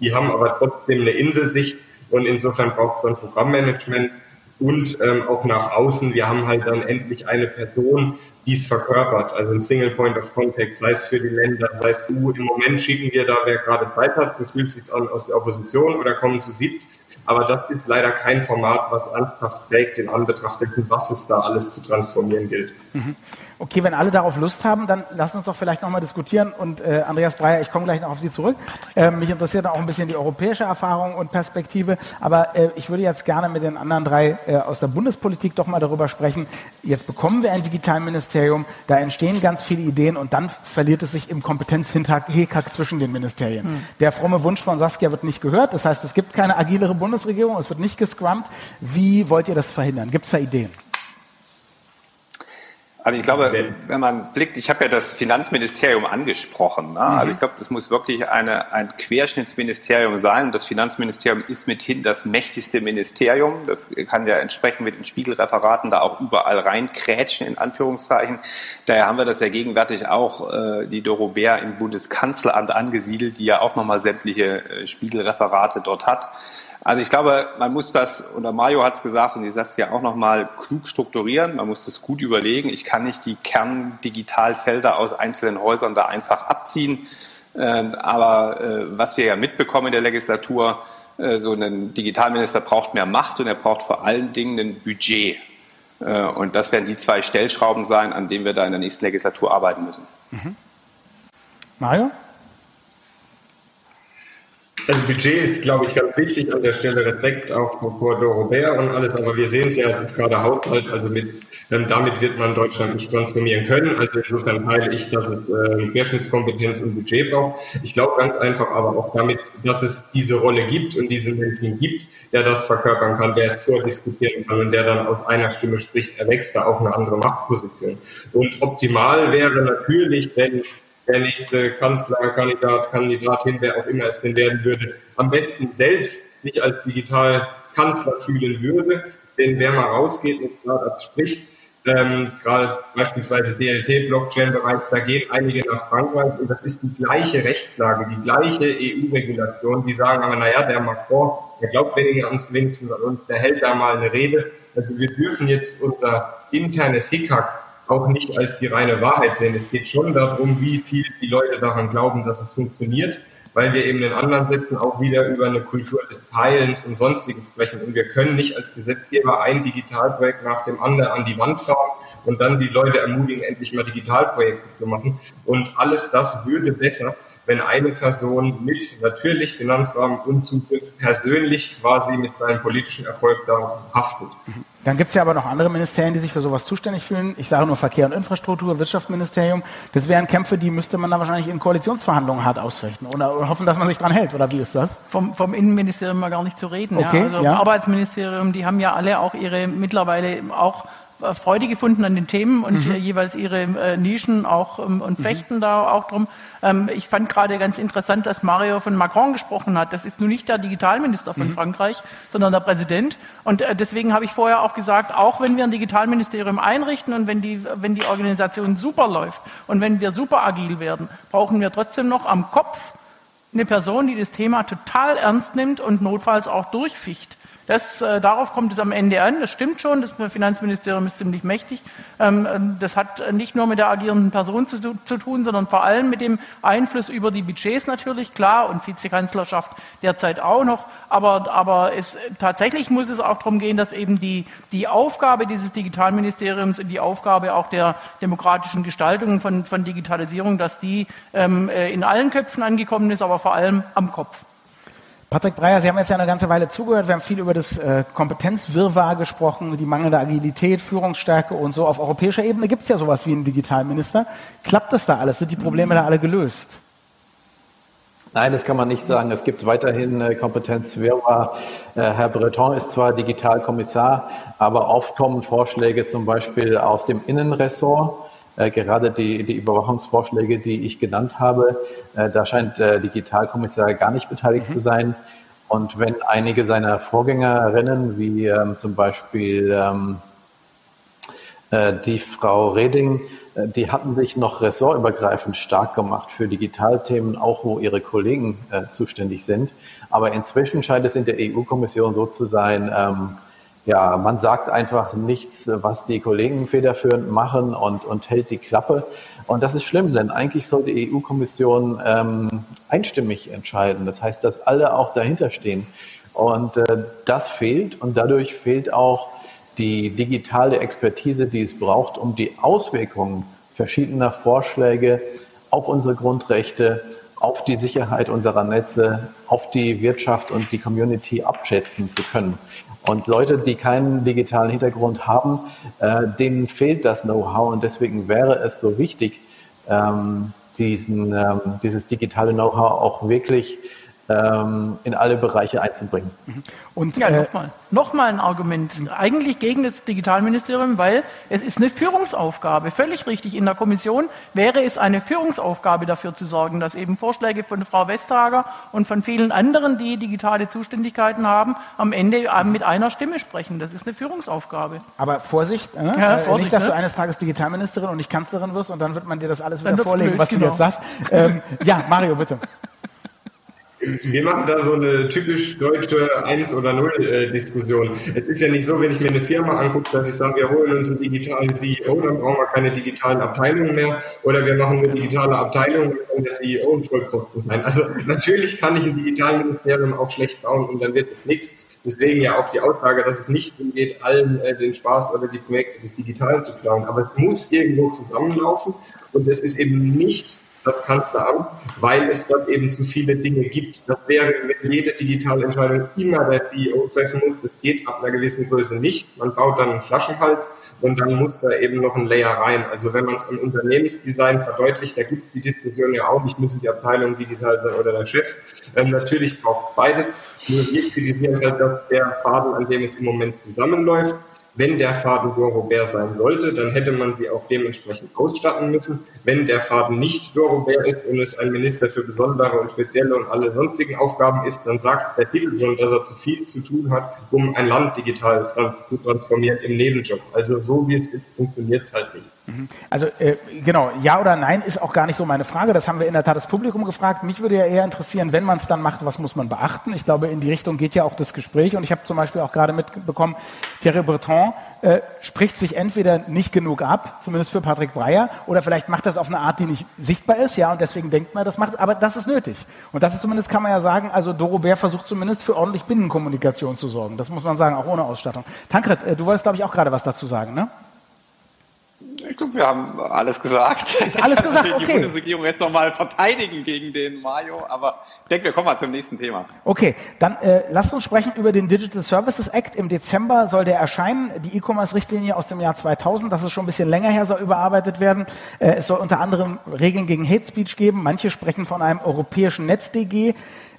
die haben aber trotzdem eine Inselsicht und insofern braucht es dann Programmmanagement und ähm, auch nach außen. Wir haben halt dann endlich eine Person, dies verkörpert. Also ein Single Point of Contact, sei es für die Länder, sei es du. Im Moment schicken wir da, wer gerade Zeit hat, so fühlt sich an aus der Opposition oder kommen zu siebt. Aber das ist leider kein Format, was ernsthaft trägt in Anbetracht dessen, was es da alles zu transformieren gilt. Mhm. Okay, wenn alle darauf Lust haben, dann lass uns doch vielleicht nochmal diskutieren. Und äh, Andreas Breyer, ich komme gleich noch auf Sie zurück. Äh, mich interessiert auch ein bisschen die europäische Erfahrung und Perspektive. Aber äh, ich würde jetzt gerne mit den anderen drei äh, aus der Bundespolitik doch mal darüber sprechen. Jetzt bekommen wir ein Digitalministerium, da entstehen ganz viele Ideen und dann verliert es sich im Kompetenzhickhack zwischen den Ministerien. Mhm. Der fromme Wunsch von Saskia wird nicht gehört. Das heißt, es gibt keine agilere. Bundesregierung, es wird nicht gescrumpt. Wie wollt ihr das verhindern? Gibt es da Ideen? Also ich glaube, wenn man blickt, ich habe ja das Finanzministerium angesprochen. Ne? Also mhm. ich glaube, das muss wirklich eine, ein Querschnittsministerium sein. Das Finanzministerium ist mithin das mächtigste Ministerium. Das kann ja entsprechend mit den Spiegelreferaten da auch überall reinkrätschen, in Anführungszeichen. Daher haben wir das ja gegenwärtig auch, äh, die Doro Bär im Bundeskanzleramt angesiedelt, die ja auch nochmal sämtliche äh, Spiegelreferate dort hat. Also ich glaube, man muss das, oder Mario hat es gesagt und ich sage es ja auch nochmal, klug strukturieren. Man muss das gut überlegen. Ich kann nicht die Kerndigitalfelder aus einzelnen Häusern da einfach abziehen. Ähm, aber äh, was wir ja mitbekommen in der Legislatur, äh, so ein Digitalminister braucht mehr Macht und er braucht vor allen Dingen ein Budget. Äh, und das werden die zwei Stellschrauben sein, an denen wir da in der nächsten Legislatur arbeiten müssen. Mhm. Mario? Also Budget ist, glaube ich, ganz wichtig an der Stelle. Respekt auch vor Robert und alles, aber wir sehen es ja, es ist gerade Haushalt, also mit, ähm, damit wird man Deutschland nicht transformieren können. Also insofern teile ich, dass es äh, Querschnittskompetenz und Budget braucht. Ich glaube ganz einfach aber auch damit, dass es diese Rolle gibt und diese Menschen gibt, der das verkörpern kann, der es vordiskutieren kann und der dann aus einer Stimme spricht, erwächst da auch eine andere Machtposition. Und optimal wäre natürlich, wenn der nächste Kanzlerkandidat, Kandidatin, wer auch immer es denn werden würde, am besten selbst sich als Digitalkanzler fühlen würde. Denn wer mal rausgeht und Startups spricht, ähm, gerade beispielsweise DLT, Blockchain-Bereich, da gehen einige nach Frankreich und das ist die gleiche Rechtslage, die gleiche EU-Regulation. Die sagen aber, naja, der Macron, der glaubt weniger an uns, wenigstens an uns, der hält da mal eine Rede. Also wir dürfen jetzt unser internes Hickhack auch nicht als die reine Wahrheit sehen. Es geht schon darum, wie viel die Leute daran glauben, dass es funktioniert, weil wir eben in anderen Sätzen auch wieder über eine Kultur des Teilens und sonstigen sprechen. Und wir können nicht als Gesetzgeber ein Digitalprojekt nach dem anderen an die Wand fahren und dann die Leute ermutigen, endlich mal Digitalprojekte zu machen. Und alles das würde besser, wenn eine Person mit natürlich Finanzrahmen und Zugriff persönlich quasi mit seinem politischen Erfolg da haftet. Dann gibt es ja aber noch andere Ministerien, die sich für sowas zuständig fühlen. Ich sage nur Verkehr und Infrastruktur, Wirtschaftsministerium. Das wären Kämpfe, die müsste man dann wahrscheinlich in Koalitionsverhandlungen hart ausfechten oder hoffen, dass man sich dran hält. Oder wie ist das? Vom, vom Innenministerium mal gar nicht zu reden. Okay, ja. Also ja. Arbeitsministerium, die haben ja alle auch ihre mittlerweile auch Freude gefunden an den Themen und mhm. jeweils ihre äh, Nischen auch ähm, und mhm. fechten mhm. da auch drum. Ähm, ich fand gerade ganz interessant, dass Mario von Macron gesprochen hat. Das ist nun nicht der Digitalminister von mhm. Frankreich, sondern der Präsident. Und äh, deswegen habe ich vorher auch gesagt, auch wenn wir ein Digitalministerium einrichten und wenn die, wenn die Organisation super läuft und wenn wir super agil werden, brauchen wir trotzdem noch am Kopf eine Person, die das Thema total ernst nimmt und notfalls auch durchficht. Das, äh, darauf kommt es am Ende an. Das stimmt schon. Das Finanzministerium ist ziemlich mächtig. Ähm, ähm, das hat nicht nur mit der agierenden Person zu, zu, tun, sondern vor allem mit dem Einfluss über die Budgets natürlich, klar, und Vizekanzlerschaft derzeit auch noch. Aber, aber es, tatsächlich muss es auch darum gehen, dass eben die, die Aufgabe dieses Digitalministeriums und die Aufgabe auch der demokratischen Gestaltung von, von Digitalisierung, dass die ähm, äh, in allen Köpfen angekommen ist, aber vor allem am Kopf. Patrick Breyer, Sie haben jetzt ja eine ganze Weile zugehört. Wir haben viel über das äh, Kompetenzwirrwarr gesprochen, die mangelnde Agilität, Führungsstärke und so. Auf europäischer Ebene gibt es ja sowas wie einen Digitalminister. Klappt das da alles? Sind die Probleme da alle gelöst? Nein, das kann man nicht sagen. Es gibt weiterhin äh, Kompetenzwirrwarr. Äh, Herr Breton ist zwar Digitalkommissar, aber oft kommen Vorschläge zum Beispiel aus dem Innenressort gerade die, die Überwachungsvorschläge, die ich genannt habe, äh, da scheint der Digitalkommissar gar nicht beteiligt mhm. zu sein. Und wenn einige seiner Vorgängerinnen, wie ähm, zum Beispiel ähm, äh, die Frau Reding, äh, die hatten sich noch ressortübergreifend stark gemacht für Digitalthemen, auch wo ihre Kollegen äh, zuständig sind. Aber inzwischen scheint es in der EU-Kommission so zu sein, ähm, ja, man sagt einfach nichts, was die Kollegen federführend machen und, und hält die Klappe. Und das ist schlimm, denn eigentlich soll die EU-Kommission ähm, einstimmig entscheiden. Das heißt, dass alle auch dahinter stehen. Und äh, das fehlt und dadurch fehlt auch die digitale Expertise, die es braucht, um die Auswirkungen verschiedener Vorschläge auf unsere Grundrechte, auf die Sicherheit unserer Netze, auf die Wirtschaft und die Community abschätzen zu können. Und Leute, die keinen digitalen Hintergrund haben, äh, denen fehlt das Know-how. Und deswegen wäre es so wichtig, ähm, diesen, ähm, dieses digitale Know-how auch wirklich ähm, in alle Bereiche einzubringen. Und ja, äh, nochmal, nochmal ein Argument. Eigentlich gegen das Digitalministerium, weil es ist eine Führungsaufgabe. Völlig richtig. In der Kommission wäre es eine Führungsaufgabe dafür zu sorgen, dass eben Vorschläge von Frau Westhager und von vielen anderen, die digitale Zuständigkeiten haben, am Ende mit einer Stimme sprechen. Das ist eine Führungsaufgabe. Aber Vorsicht, äh? ja, Vorsicht nicht, dass ne? du eines Tages Digitalministerin und nicht Kanzlerin wirst und dann wird man dir das alles wieder vorlegen, blöd, was genau. du jetzt sagst. Ähm, ja, Mario, bitte. Wir machen da so eine typisch deutsche 1 oder 0 äh, Diskussion. Es ist ja nicht so, wenn ich mir eine Firma angucke, dass ich sage, wir holen uns einen digitalen CEO, dann brauchen wir keine digitalen Abteilungen mehr. Oder wir machen eine digitale Abteilung, dann kann der CEO ein Vollkosten sein. Also natürlich kann ich ein Digitalministerium auch schlecht bauen und dann wird es nichts. Deswegen ja auch die Aussage, dass es nicht darum geht, allen äh, den Spaß oder die Projekte des Digitalen zu klauen. Aber es muss irgendwo zusammenlaufen und es ist eben nicht das Kanzleramt, weil es dort eben zu viele Dinge gibt. Das wäre, wenn jede digitale Entscheidung immer der CEO treffen muss. Das geht ab einer gewissen Größe nicht. Man baut dann einen Flaschenhals und dann muss da eben noch ein Layer rein. Also wenn man es am Unternehmensdesign verdeutlicht, da gibt die Diskussion ja auch nicht, müssen die Abteilung digital sein oder der Chef. Ähm, natürlich braucht beides. Nur wir kritisieren halt, dass der Faden, an dem es im Moment zusammenläuft, wenn der Faden Dorobert sein sollte, dann hätte man sie auch dementsprechend ausstatten müssen. Wenn der Faden nicht Dorobert ist und es ein Minister für besondere und spezielle und alle sonstigen Aufgaben ist, dann sagt der Titel schon, dass er zu viel zu tun hat, um ein Land digital zu transformieren im Nebenjob. Also so wie es ist, funktioniert es halt nicht. Also äh, genau, ja oder nein ist auch gar nicht so meine Frage. Das haben wir in der Tat das Publikum gefragt. Mich würde ja eher interessieren, wenn man es dann macht, was muss man beachten? Ich glaube, in die Richtung geht ja auch das Gespräch. Und ich habe zum Beispiel auch gerade mitbekommen, Thierry Breton äh, spricht sich entweder nicht genug ab, zumindest für Patrick Breyer, oder vielleicht macht das auf eine Art, die nicht sichtbar ist, ja, und deswegen denkt man, das macht, aber das ist nötig. Und das ist zumindest, kann man ja sagen, also Dorobert versucht zumindest für ordentlich Binnenkommunikation zu sorgen. Das muss man sagen, auch ohne Ausstattung. Tankred, äh, du wolltest, glaube ich, auch gerade was dazu sagen, ne? Ich glaube, wir haben alles gesagt. Ist alles gesagt, okay. Die Bundesregierung jetzt nochmal verteidigen gegen den Mario, aber ich denke, wir kommen mal zum nächsten Thema. Okay, dann äh, lasst uns sprechen über den Digital Services Act. Im Dezember soll der erscheinen. Die E-Commerce-Richtlinie aus dem Jahr 2000, das ist schon ein bisschen länger her, soll überarbeitet werden. Äh, es soll unter anderem Regeln gegen Hate Speech geben. Manche sprechen von einem europäischen NetzDG,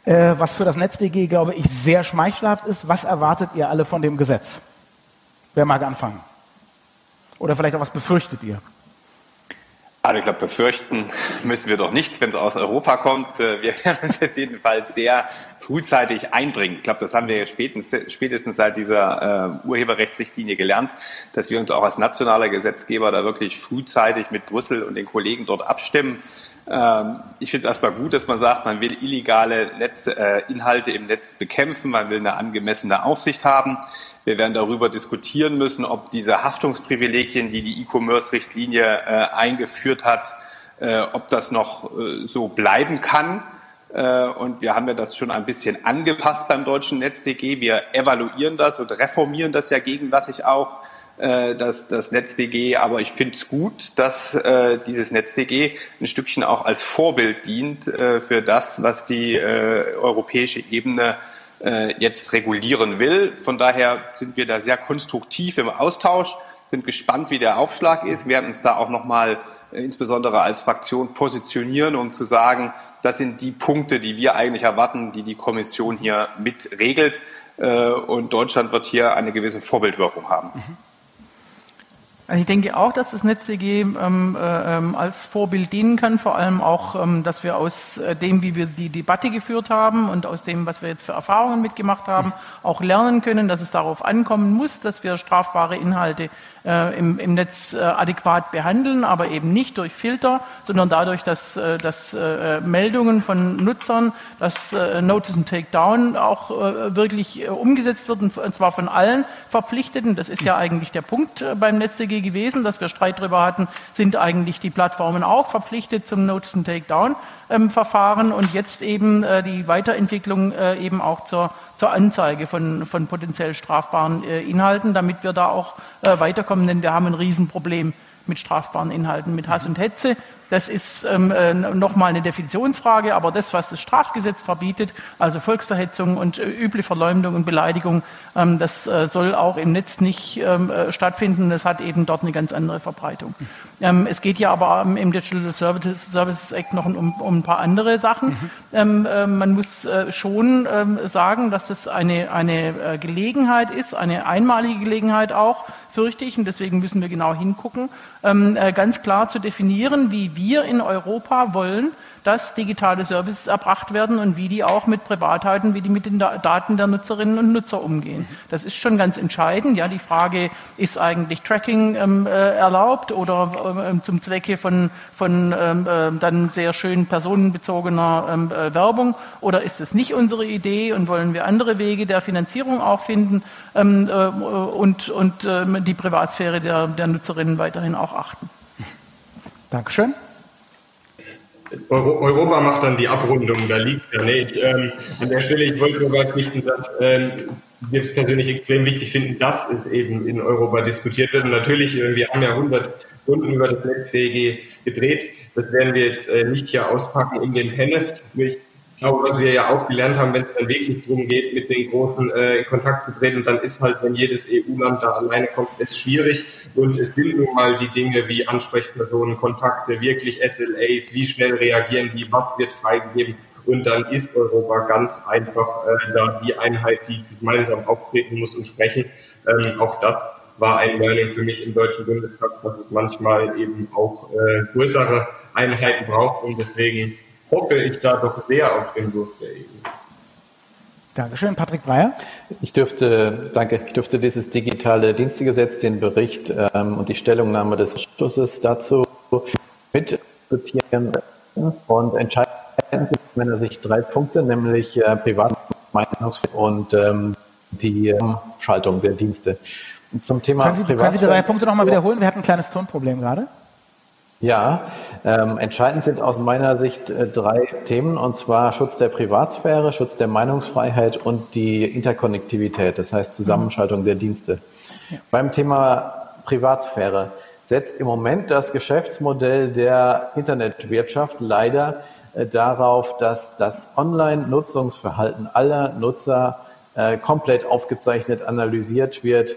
äh, was für das NetzDG, glaube ich, sehr schmeichelhaft ist. Was erwartet ihr alle von dem Gesetz? Wer mag anfangen? Oder vielleicht auch was befürchtet ihr? Also ich glaube, befürchten müssen wir doch nichts, wenn es aus Europa kommt. Äh, wir werden uns jetzt jedenfalls sehr frühzeitig einbringen. Ich glaube, das haben wir spätestens, spätestens seit dieser äh, Urheberrechtsrichtlinie gelernt, dass wir uns auch als nationaler Gesetzgeber da wirklich frühzeitig mit Brüssel und den Kollegen dort abstimmen. Ähm, ich finde es erstmal gut, dass man sagt, man will illegale Netz, äh, Inhalte im Netz bekämpfen, man will eine angemessene Aufsicht haben. Wir werden darüber diskutieren müssen, ob diese Haftungsprivilegien, die die E-Commerce-Richtlinie äh, eingeführt hat, äh, ob das noch äh, so bleiben kann. Äh, und wir haben ja das schon ein bisschen angepasst beim deutschen NetzDG. Wir evaluieren das und reformieren das ja gegenwärtig auch, äh, das, das NetzDG. Aber ich finde es gut, dass äh, dieses NetzDG ein Stückchen auch als Vorbild dient für das, was die europäische Ebene äh, jetzt regulieren will. Von daher sind wir da sehr konstruktiv im Austausch, sind gespannt, wie der Aufschlag ist, werden uns da auch nochmal äh, insbesondere als Fraktion positionieren, um zu sagen, das sind die Punkte, die wir eigentlich erwarten, die die Kommission hier mit regelt. Äh, und Deutschland wird hier eine gewisse Vorbildwirkung haben. Mhm. Also ich denke auch, dass das NetzDG ähm, äh, ähm, als Vorbild dienen kann, vor allem auch, ähm, dass wir aus äh, dem, wie wir die Debatte geführt haben und aus dem, was wir jetzt für Erfahrungen mitgemacht haben, auch lernen können, dass es darauf ankommen muss, dass wir strafbare Inhalte äh, im, im Netz äh, adäquat behandeln, aber eben nicht durch Filter, sondern dadurch, dass, äh, dass äh, Meldungen von Nutzern, dass Notice and Takedown auch wirklich umgesetzt wird, und zwar von allen Verpflichteten. Das ist ja eigentlich der Punkt beim NetzDG gewesen, dass wir Streit darüber hatten, sind eigentlich die Plattformen auch verpflichtet zum Notice and Takedown ähm, Verfahren und jetzt eben äh, die Weiterentwicklung äh, eben auch zur, zur Anzeige von, von potenziell strafbaren äh, Inhalten, damit wir da auch äh, weiterkommen, denn wir haben ein Riesenproblem mit strafbaren Inhalten, mit Hass und Hetze. Das ist ähm, äh, nochmal eine Definitionsfrage, aber das, was das Strafgesetz verbietet, also Volksverhetzung und äh, üble Verleumdung und Beleidigung, ähm, das äh, soll auch im Netz nicht ähm, äh, stattfinden. Das hat eben dort eine ganz andere Verbreitung. Ähm, es geht ja aber im Digital Services, Services Act noch um, um ein paar andere Sachen. Mhm. Ähm, äh, man muss äh, schon ähm, sagen, dass das eine, eine Gelegenheit ist, eine einmalige Gelegenheit auch, fürchte ich, und deswegen müssen wir genau hingucken, ähm, äh, ganz klar zu definieren, wie wir in Europa wollen, dass digitale Services erbracht werden und wie die auch mit Privatheiten, wie die mit den Daten der Nutzerinnen und Nutzer umgehen. Das ist schon ganz entscheidend. Ja, die Frage, ist eigentlich Tracking ähm, äh, erlaubt oder ähm, zum Zwecke von, von ähm, äh, dann sehr schön personenbezogener ähm, äh, Werbung oder ist es nicht unsere Idee und wollen wir andere Wege der Finanzierung auch finden ähm, äh, und, und ähm, die Privatsphäre der, der Nutzerinnen weiterhin auch achten. Dankeschön. Euro, Europa macht dann die Abrundung, da liegt ja nicht. Ähm, an der Stelle, ich wollte nur berichten, dass ähm, wir persönlich extrem wichtig finden, dass es eben in Europa diskutiert wird. Und natürlich, äh, wir haben ja 100 Runden über das NetzCG gedreht. Das werden wir jetzt äh, nicht hier auspacken in den Panel. Ich glaube, was wir ja auch gelernt haben, wenn es dann wirklich darum geht, mit den Großen äh, in Kontakt zu treten, dann ist halt, wenn jedes EU-Land da alleine kommt, ist schwierig. Und es sind nun mal die Dinge wie Ansprechpersonen, Kontakte, wirklich SLAs, wie schnell reagieren die, was wird freigegeben. Und dann ist Europa ganz einfach äh, da die Einheit, die gemeinsam auftreten muss und sprechen. Ähm, auch das war ein Learning für mich im Deutschen Bundestag, dass es manchmal eben auch äh, größere Einheiten braucht. Und deswegen hoffe ich da doch sehr auf den Wurf der EU. Dankeschön, Patrick Breyer. Ich dürfte, danke, ich dürfte dieses digitale Dienstegesetz, den Bericht ähm, und die Stellungnahme des Ausschusses dazu mit diskutieren und entscheiden sind aus meiner Sicht drei Punkte, nämlich äh, Privatmeinungs- und ähm, die äh, Schaltung der Dienste. Zum Thema Können Sie, können Sie die drei Punkte nochmal wiederholen? Wir hatten ein kleines Tonproblem gerade. Ja, ähm, entscheidend sind aus meiner Sicht äh, drei Themen, und zwar Schutz der Privatsphäre, Schutz der Meinungsfreiheit und die Interkonnektivität, das heißt Zusammenschaltung mhm. der Dienste. Ja. Beim Thema Privatsphäre setzt im Moment das Geschäftsmodell der Internetwirtschaft leider äh, darauf, dass das Online-Nutzungsverhalten aller Nutzer äh, komplett aufgezeichnet, analysiert wird,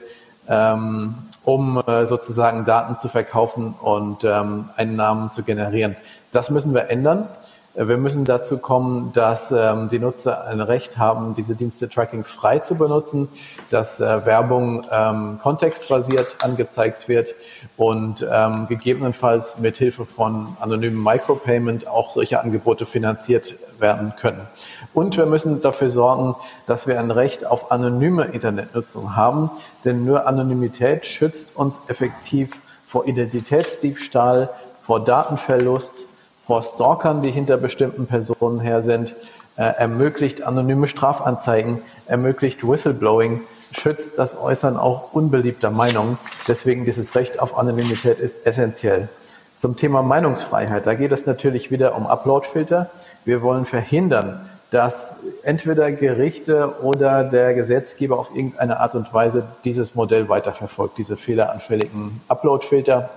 ähm, um äh, sozusagen Daten zu verkaufen und ähm, Einnahmen zu generieren. Das müssen wir ändern. Wir müssen dazu kommen, dass ähm, die Nutzer ein Recht haben, diese Dienste Tracking frei zu benutzen, dass äh, Werbung ähm, kontextbasiert angezeigt wird und ähm, gegebenenfalls mit Hilfe von anonymen Micropayment auch solche Angebote finanziert werden können. Und wir müssen dafür sorgen, dass wir ein Recht auf anonyme Internetnutzung haben, denn nur Anonymität schützt uns effektiv vor Identitätsdiebstahl, vor Datenverlust, vor Stalkern, die hinter bestimmten Personen her sind, äh, ermöglicht anonyme Strafanzeigen, ermöglicht Whistleblowing, schützt das Äußern auch unbeliebter Meinungen. Deswegen dieses Recht auf Anonymität ist essentiell. Zum Thema Meinungsfreiheit, da geht es natürlich wieder um Uploadfilter. Wir wollen verhindern, dass entweder Gerichte oder der Gesetzgeber auf irgendeine Art und Weise dieses Modell weiterverfolgt, diese fehleranfälligen Uploadfilter.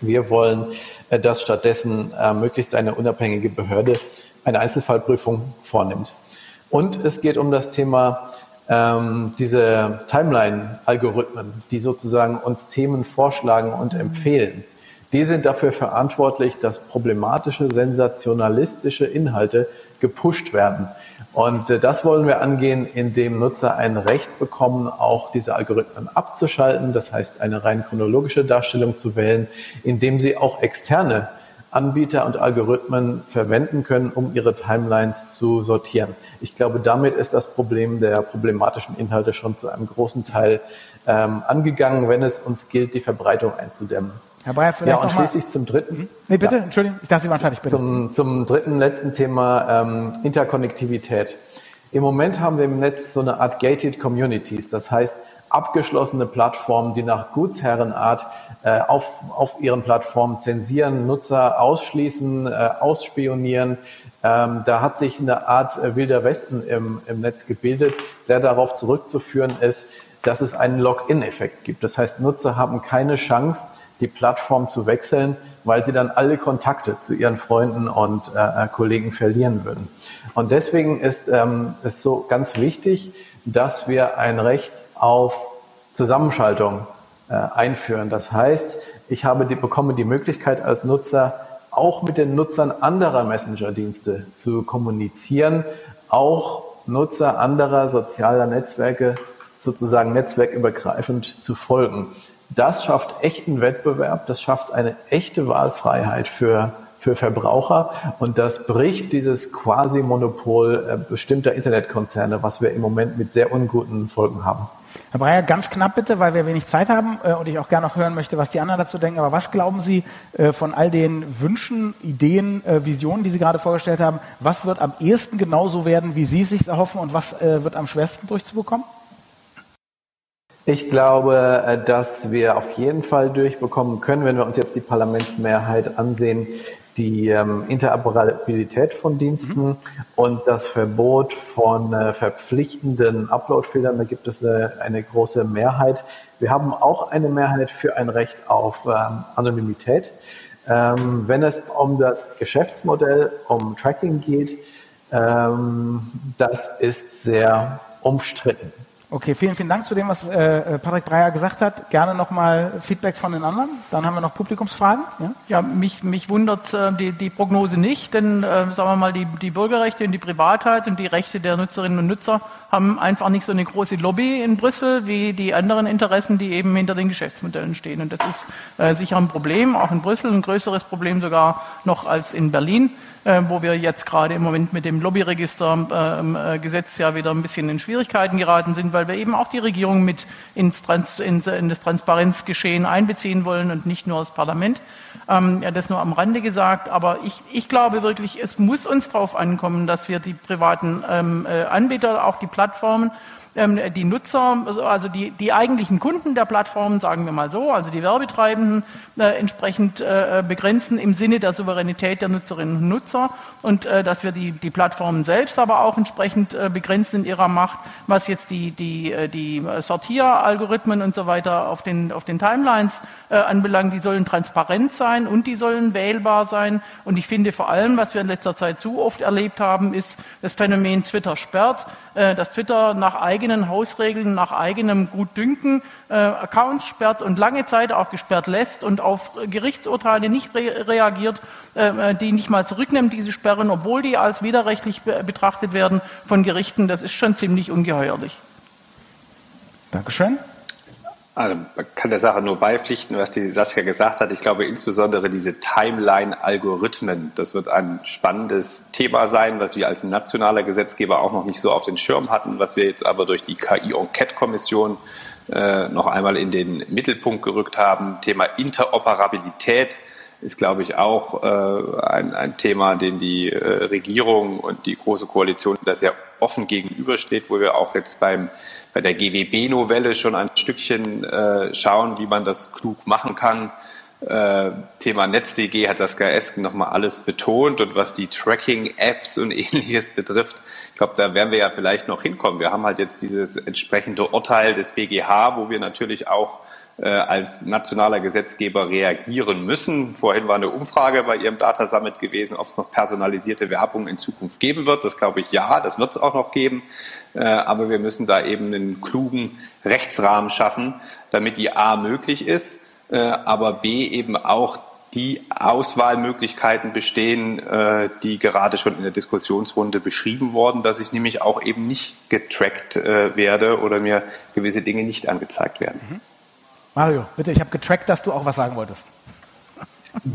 Wir wollen, dass stattdessen äh, möglichst eine unabhängige Behörde eine Einzelfallprüfung vornimmt. Und es geht um das Thema ähm, diese Timeline-Algorithmen, die sozusagen uns Themen vorschlagen und empfehlen. Die sind dafür verantwortlich, dass problematische, sensationalistische Inhalte gepusht werden. Und äh, das wollen wir angehen, indem Nutzer ein Recht bekommen, auch diese Algorithmen abzuschalten, das heißt eine rein chronologische Darstellung zu wählen, indem sie auch externe Anbieter und Algorithmen verwenden können, um ihre Timelines zu sortieren. Ich glaube, damit ist das Problem der problematischen Inhalte schon zu einem großen Teil ähm, angegangen, wenn es uns gilt, die Verbreitung einzudämmen. Herr Breyer, vielleicht ja, und schließlich zum dritten. Mhm. Nee, bitte, ja. Entschuldigung, ich dachte, Sie waren fertig, bitte. Zum, zum dritten, letzten Thema ähm, Interkonnektivität. Im Moment haben wir im Netz so eine Art gated communities, das heißt abgeschlossene Plattformen, die nach Gutsherrenart äh, auf, auf ihren Plattformen zensieren, Nutzer ausschließen, äh, ausspionieren. Ähm, da hat sich eine Art äh, wilder Westen im, im Netz gebildet, der darauf zurückzuführen ist, dass es einen Login-Effekt gibt. Das heißt, Nutzer haben keine Chance, die Plattform zu wechseln, weil sie dann alle Kontakte zu ihren Freunden und äh, Kollegen verlieren würden. Und deswegen ist ähm, es so ganz wichtig, dass wir ein Recht auf Zusammenschaltung äh, einführen. Das heißt, ich habe die, bekomme die Möglichkeit als Nutzer auch mit den Nutzern anderer Messenger-Dienste zu kommunizieren, auch Nutzer anderer sozialer Netzwerke sozusagen netzwerkübergreifend zu folgen. Das schafft echten Wettbewerb, das schafft eine echte Wahlfreiheit für, für Verbraucher und das bricht dieses Quasi-Monopol äh, bestimmter Internetkonzerne, was wir im Moment mit sehr unguten Folgen haben. Herr Breyer, ganz knapp bitte, weil wir wenig Zeit haben äh, und ich auch gerne noch hören möchte, was die anderen dazu denken. Aber was glauben Sie äh, von all den Wünschen, Ideen, Visionen, die Sie gerade vorgestellt haben? Was wird am ehesten genauso werden, wie Sie es sich erhoffen und was wird am schwersten durchzubekommen? Ich glaube, äh, dass wir auf jeden Fall durchbekommen können, wenn wir uns jetzt die Parlamentsmehrheit ansehen, die ähm, Interoperabilität von Diensten mhm. und das Verbot von äh, verpflichtenden Uploadfehlern. Da gibt es eine, eine, große Mehrheit. Wir haben auch eine Mehrheit für ein Recht auf ähm, Anonymität. Ähm, wenn es um das Geschäftsmodell, um Tracking geht, ähm, das ist sehr umstritten. Okay, vielen, vielen Dank zu dem, was äh, Patrick Breyer gesagt hat. Gerne nochmal Feedback von den anderen. Dann haben wir noch Publikumsfragen. Ja, ja mich, mich wundert äh, die, die Prognose nicht, denn äh, sagen wir mal, die, die Bürgerrechte und die Privatheit und die Rechte der Nutzerinnen und Nutzer haben einfach nicht so eine große Lobby in Brüssel wie die anderen Interessen, die eben hinter den Geschäftsmodellen stehen. Und das ist äh, sicher ein Problem, auch in Brüssel, ein größeres Problem sogar noch als in Berlin äh, wo wir jetzt gerade im Moment mit dem Lobbyregistergesetz äh, ja wieder ein bisschen in Schwierigkeiten geraten sind, weil wir eben auch die Regierung mit ins, Trans, ins, in das Transparenzgeschehen einbeziehen wollen und nicht nur das Parlament. Ähm, ja, das nur am Rande gesagt, aber ich, ich glaube wirklich, es muss uns darauf ankommen, dass wir die privaten ähm, äh, Anbieter, auch die Plattformen, ähm, die Nutzer, also die, die eigentlichen Kunden der Plattformen, sagen wir mal so, also die Werbetreibenden, äh, entsprechend äh, begrenzen im Sinne der Souveränität der Nutzerinnen und Nutzer und äh, dass wir die, die Plattformen selbst aber auch entsprechend äh, begrenzen in ihrer Macht, was jetzt die, die, äh, die Sortieralgorithmen und so weiter auf den, auf den Timelines äh, anbelangt. Die sollen transparent sein und die sollen wählbar sein. Und ich finde vor allem, was wir in letzter Zeit zu oft erlebt haben, ist das Phänomen Twitter sperrt, dass Twitter nach eigenen Hausregeln, nach eigenem Gutdünken äh, Accounts sperrt und lange Zeit auch gesperrt lässt und auf Gerichtsurteile nicht re reagiert, äh, die nicht mal zurücknimmt, diese Sperren, obwohl die als widerrechtlich be betrachtet werden von Gerichten. Das ist schon ziemlich ungeheuerlich. Dankeschön. Also man kann der Sache nur beipflichten, was die Saskia gesagt hat. Ich glaube insbesondere diese Timeline-Algorithmen, das wird ein spannendes Thema sein, was wir als nationaler Gesetzgeber auch noch nicht so auf den Schirm hatten, was wir jetzt aber durch die KI-Enquete-Kommission äh, noch einmal in den Mittelpunkt gerückt haben. Thema Interoperabilität ist, glaube ich, auch äh, ein, ein Thema, den die äh, Regierung und die Große Koalition da sehr offen gegenübersteht, wo wir auch jetzt beim bei der GWB-Novelle schon ein Stückchen äh, schauen, wie man das klug machen kann. Äh, Thema NetzDG hat das Esken nochmal alles betont und was die Tracking-Apps und ähnliches betrifft, ich glaube, da werden wir ja vielleicht noch hinkommen. Wir haben halt jetzt dieses entsprechende Urteil des BGH, wo wir natürlich auch als nationaler Gesetzgeber reagieren müssen. Vorhin war eine Umfrage bei Ihrem Data Summit gewesen, ob es noch personalisierte Werbung in Zukunft geben wird. Das glaube ich ja, das wird es auch noch geben. Äh, aber wir müssen da eben einen klugen Rechtsrahmen schaffen, damit die A möglich ist, äh, aber B eben auch die Auswahlmöglichkeiten bestehen, äh, die gerade schon in der Diskussionsrunde beschrieben worden, dass ich nämlich auch eben nicht getrackt werde oder mir gewisse Dinge nicht angezeigt werden. Mhm. Mario, bitte, ich habe getrackt, dass du auch was sagen wolltest.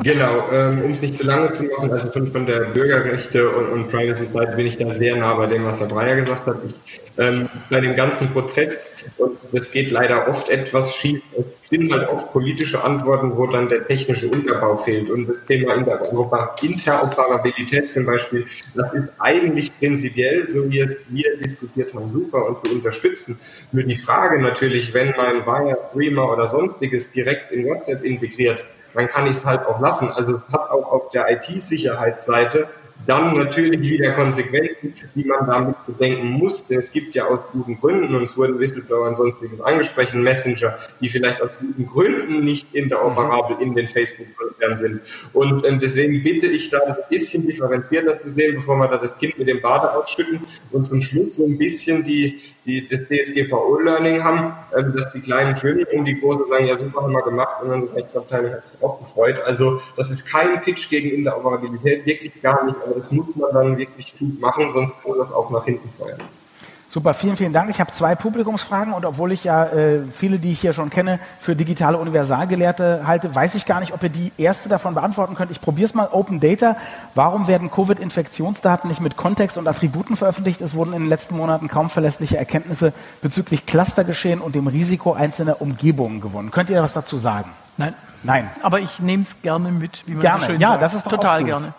Genau, ähm, um es nicht zu lange zu machen, also von, von der Bürgerrechte und, und Privacy-Seite bin ich da sehr nah bei dem, was Herr Breyer gesagt hat. Ich, ähm, bei dem ganzen Prozess, und das geht leider oft etwas schief, es sind halt oft politische Antworten, wo dann der technische Unterbau fehlt. Und das Thema Interoperabilität zum Beispiel, das ist eigentlich prinzipiell, so wie es wir diskutiert haben, super und zu unterstützen. Nur die Frage natürlich, wenn mein Wire, Streamer oder sonstiges direkt in WhatsApp integriert, dann kann ich es halt auch lassen. Also es hat auch auf der IT-Sicherheitsseite dann natürlich wieder Konsequenzen, die man damit bedenken muss. Denn es gibt ja aus guten Gründen, und es wurden Whistleblower und sonstiges angesprochen, Messenger, die vielleicht aus guten Gründen nicht interoperabel in den Facebook-Konzernen sind. Und ähm, deswegen bitte ich da ein bisschen differenzierter zu sehen, bevor wir da das Kind mit dem Bade ausschütten und zum Schluss so ein bisschen die, die das DSGVO-Learning haben, ähm, dass die kleinen schwimmen und die großen sagen, ja super, haben wir gemacht und unsere Rechtsabteilung hat sich auch gefreut. Also das ist kein Pitch gegen Interoperabilität, wirklich gar nicht. Aber das muss man dann wirklich gut machen, sonst kann das auch nach hinten feuern. Super, vielen, vielen Dank. Ich habe zwei Publikumsfragen und obwohl ich ja äh, viele, die ich hier schon kenne, für digitale Universalgelehrte halte, weiß ich gar nicht, ob ihr die erste davon beantworten könnt. Ich probiere es mal. Open Data. Warum werden Covid-Infektionsdaten nicht mit Kontext und Attributen veröffentlicht? Es wurden in den letzten Monaten kaum verlässliche Erkenntnisse bezüglich Clustergeschehen und dem Risiko einzelner Umgebungen gewonnen. Könnt ihr was dazu sagen? Nein. Nein. Aber ich nehme es gerne mit, wie man gerne. so schön ja, sagt. das ist doch total gerne.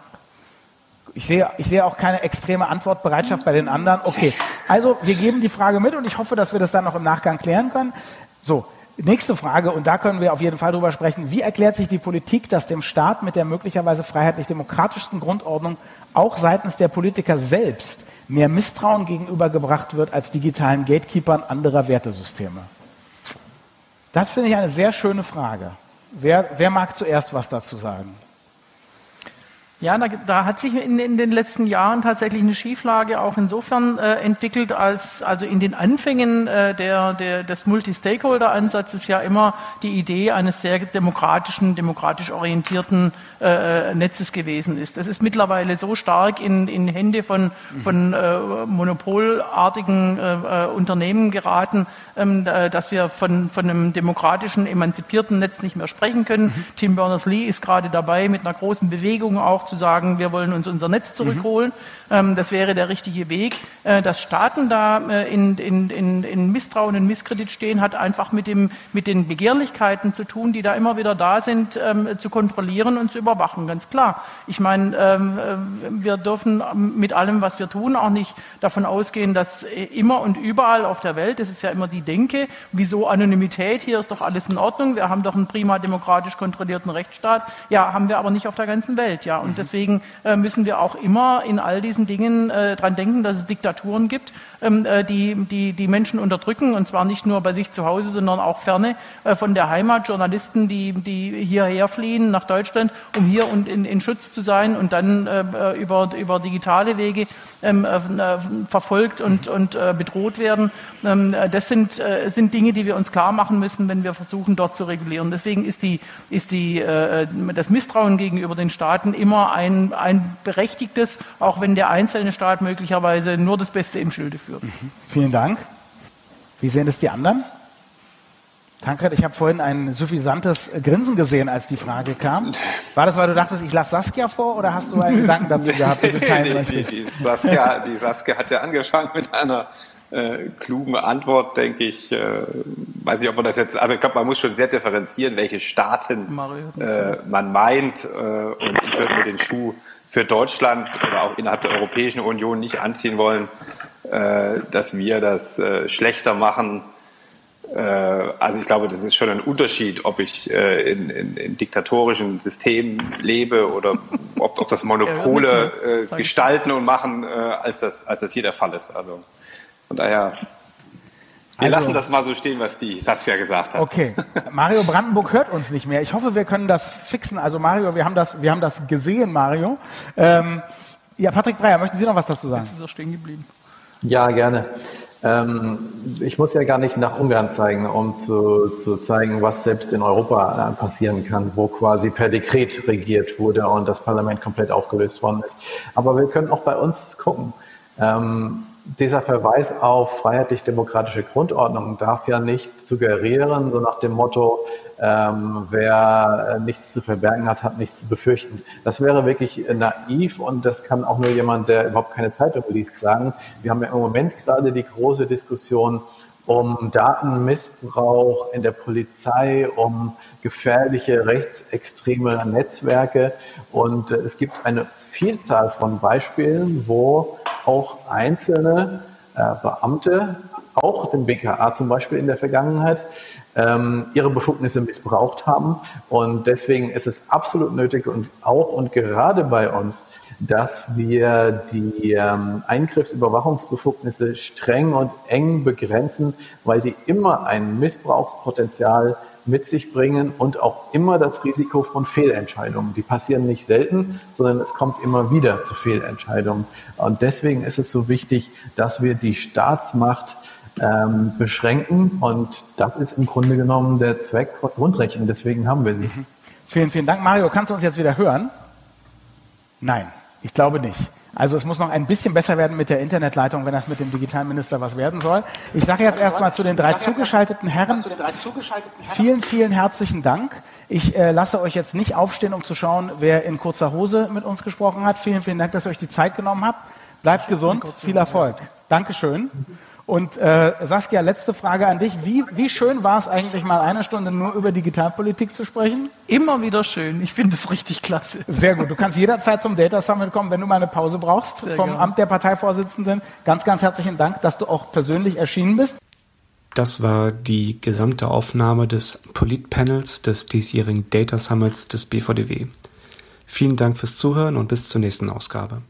Ich sehe, ich sehe auch keine extreme Antwortbereitschaft bei den anderen. Okay, also wir geben die Frage mit und ich hoffe, dass wir das dann noch im Nachgang klären können. So, nächste Frage, und da können wir auf jeden Fall drüber sprechen. Wie erklärt sich die Politik, dass dem Staat mit der möglicherweise freiheitlich-demokratischsten Grundordnung auch seitens der Politiker selbst mehr Misstrauen gegenübergebracht wird als digitalen Gatekeepern anderer Wertesysteme? Das finde ich eine sehr schöne Frage. Wer, wer mag zuerst was dazu sagen? Ja, da, da hat sich in, in, den letzten Jahren tatsächlich eine Schieflage auch insofern äh, entwickelt, als also in den Anfängen äh, der, der, des Multi-Stakeholder-Ansatzes ja immer die Idee eines sehr demokratischen, demokratisch orientierten äh, Netzes gewesen ist. Das ist mittlerweile so stark in, in Hände von, von äh, monopolartigen äh, äh, Unternehmen geraten, ähm, dass wir von, von einem demokratischen, emanzipierten Netz nicht mehr sprechen können. Mhm. Tim Berners-Lee ist gerade dabei, mit einer großen Bewegung auch zu sagen, wir wollen uns unser Netz zurückholen. Mhm. Das wäre der richtige Weg. Äh, dass Staaten da äh, in, in, in, in Misstrauen und Misskredit stehen, hat einfach mit, dem, mit den Begehrlichkeiten zu tun, die da immer wieder da sind, ähm, zu kontrollieren und zu überwachen. Ganz klar. Ich meine, ähm, wir dürfen mit allem, was wir tun, auch nicht davon ausgehen, dass immer und überall auf der Welt, das ist ja immer die Denke, wieso Anonymität, hier ist doch alles in Ordnung, wir haben doch einen prima demokratisch kontrollierten Rechtsstaat. Ja, haben wir aber nicht auf der ganzen Welt. Ja, und deswegen äh, müssen wir auch immer in all diesen Dingen äh, dran denken, dass es Diktaturen gibt, die, die die Menschen unterdrücken und zwar nicht nur bei sich zu Hause, sondern auch ferne äh, von der Heimat. Journalisten, die, die hierher fliehen nach Deutschland, um hier und in, in Schutz zu sein und dann äh, über, über digitale Wege ähm, äh, verfolgt und, und äh, bedroht werden. Ähm, das sind, äh, sind Dinge, die wir uns klar machen müssen, wenn wir versuchen, dort zu regulieren. Deswegen ist, die, ist die, äh, das Misstrauen gegenüber den Staaten immer ein, ein berechtigtes, auch wenn der einzelne Staat möglicherweise nur das Beste im Schilde führt. Mhm. Vielen Dank. Wie sehen es die anderen? Tankred, ich habe vorhin ein suffisantes Grinsen gesehen, als die Frage kam. War das, weil du dachtest, ich lasse Saskia vor oder hast du einen Gedanken dazu gehabt, den du teilen möchtest? Die, die, Saskia, die Saskia hat ja angefangen mit einer äh, klugen Antwort, denke ich. Äh, weiß ich, ob man das jetzt, also ich glaube, man muss schon sehr differenzieren, welche Staaten äh, man meint. Äh, und ich würde mir den Schuh für Deutschland oder auch innerhalb der Europäischen Union nicht anziehen wollen, dass wir das äh, schlechter machen äh, also ich glaube, das ist schon ein Unterschied, ob ich äh, in, in, in diktatorischen Systemen lebe oder ob, ob das Monopole äh, gestalten und machen, äh, als, das, als das hier der Fall ist. Also von daher, wir also, lassen das mal so stehen, was die Saskia gesagt hat. Okay, Mario Brandenburg hört uns nicht mehr. Ich hoffe, wir können das fixen. Also Mario, wir haben das, wir haben das gesehen, Mario. Ähm, ja, Patrick Breyer, möchten Sie noch was dazu sagen? Jetzt ist er stehen geblieben. Ja, gerne. Ähm, ich muss ja gar nicht nach Ungarn zeigen, um zu, zu zeigen, was selbst in Europa äh, passieren kann, wo quasi per Dekret regiert wurde und das Parlament komplett aufgelöst worden ist. Aber wir können auch bei uns gucken. Ähm, dieser Verweis auf freiheitlich-demokratische Grundordnung darf ja nicht suggerieren, so nach dem Motto, ähm, wer äh, nichts zu verbergen hat, hat nichts zu befürchten. Das wäre wirklich naiv und das kann auch nur jemand, der überhaupt keine Zeitung liest, sagen. Wir haben ja im Moment gerade die große Diskussion um Datenmissbrauch in der Polizei, um gefährliche rechtsextreme Netzwerke. Und äh, es gibt eine Vielzahl von Beispielen, wo auch einzelne äh, Beamte auch dem BKA zum Beispiel in der Vergangenheit, ähm, ihre Befugnisse missbraucht haben. Und deswegen ist es absolut nötig und auch und gerade bei uns, dass wir die ähm, Eingriffsüberwachungsbefugnisse streng und eng begrenzen, weil die immer ein Missbrauchspotenzial mit sich bringen und auch immer das Risiko von Fehlentscheidungen. Die passieren nicht selten, sondern es kommt immer wieder zu Fehlentscheidungen. Und deswegen ist es so wichtig, dass wir die Staatsmacht ähm, beschränken. Und das ist im Grunde genommen der Zweck von Grundrechten. Deswegen haben wir sie. Mhm. Vielen, vielen Dank. Mario, kannst du uns jetzt wieder hören? Nein, ich glaube nicht. Also es muss noch ein bisschen besser werden mit der Internetleitung, wenn das mit dem Digitalminister was werden soll. Ich sage jetzt erstmal zu den drei zugeschalteten Herren. Vielen, vielen herzlichen Dank. Ich äh, lasse euch jetzt nicht aufstehen, um zu schauen, wer in kurzer Hose mit uns gesprochen hat. Vielen, vielen Dank, dass ihr euch die Zeit genommen habt. Bleibt gesund. Viel Erfolg. Dankeschön. Und äh, Saskia, letzte Frage an dich. Wie, wie schön war es eigentlich mal eine Stunde nur über Digitalpolitik zu sprechen? Immer wieder schön. Ich finde es richtig klasse. Sehr gut. Du kannst jederzeit zum Data Summit kommen, wenn du mal eine Pause brauchst Sehr vom gerne. Amt der Parteivorsitzenden. Ganz, ganz herzlichen Dank, dass du auch persönlich erschienen bist. Das war die gesamte Aufnahme des Politpanels des diesjährigen Data Summits des BVDW. Vielen Dank fürs Zuhören und bis zur nächsten Ausgabe.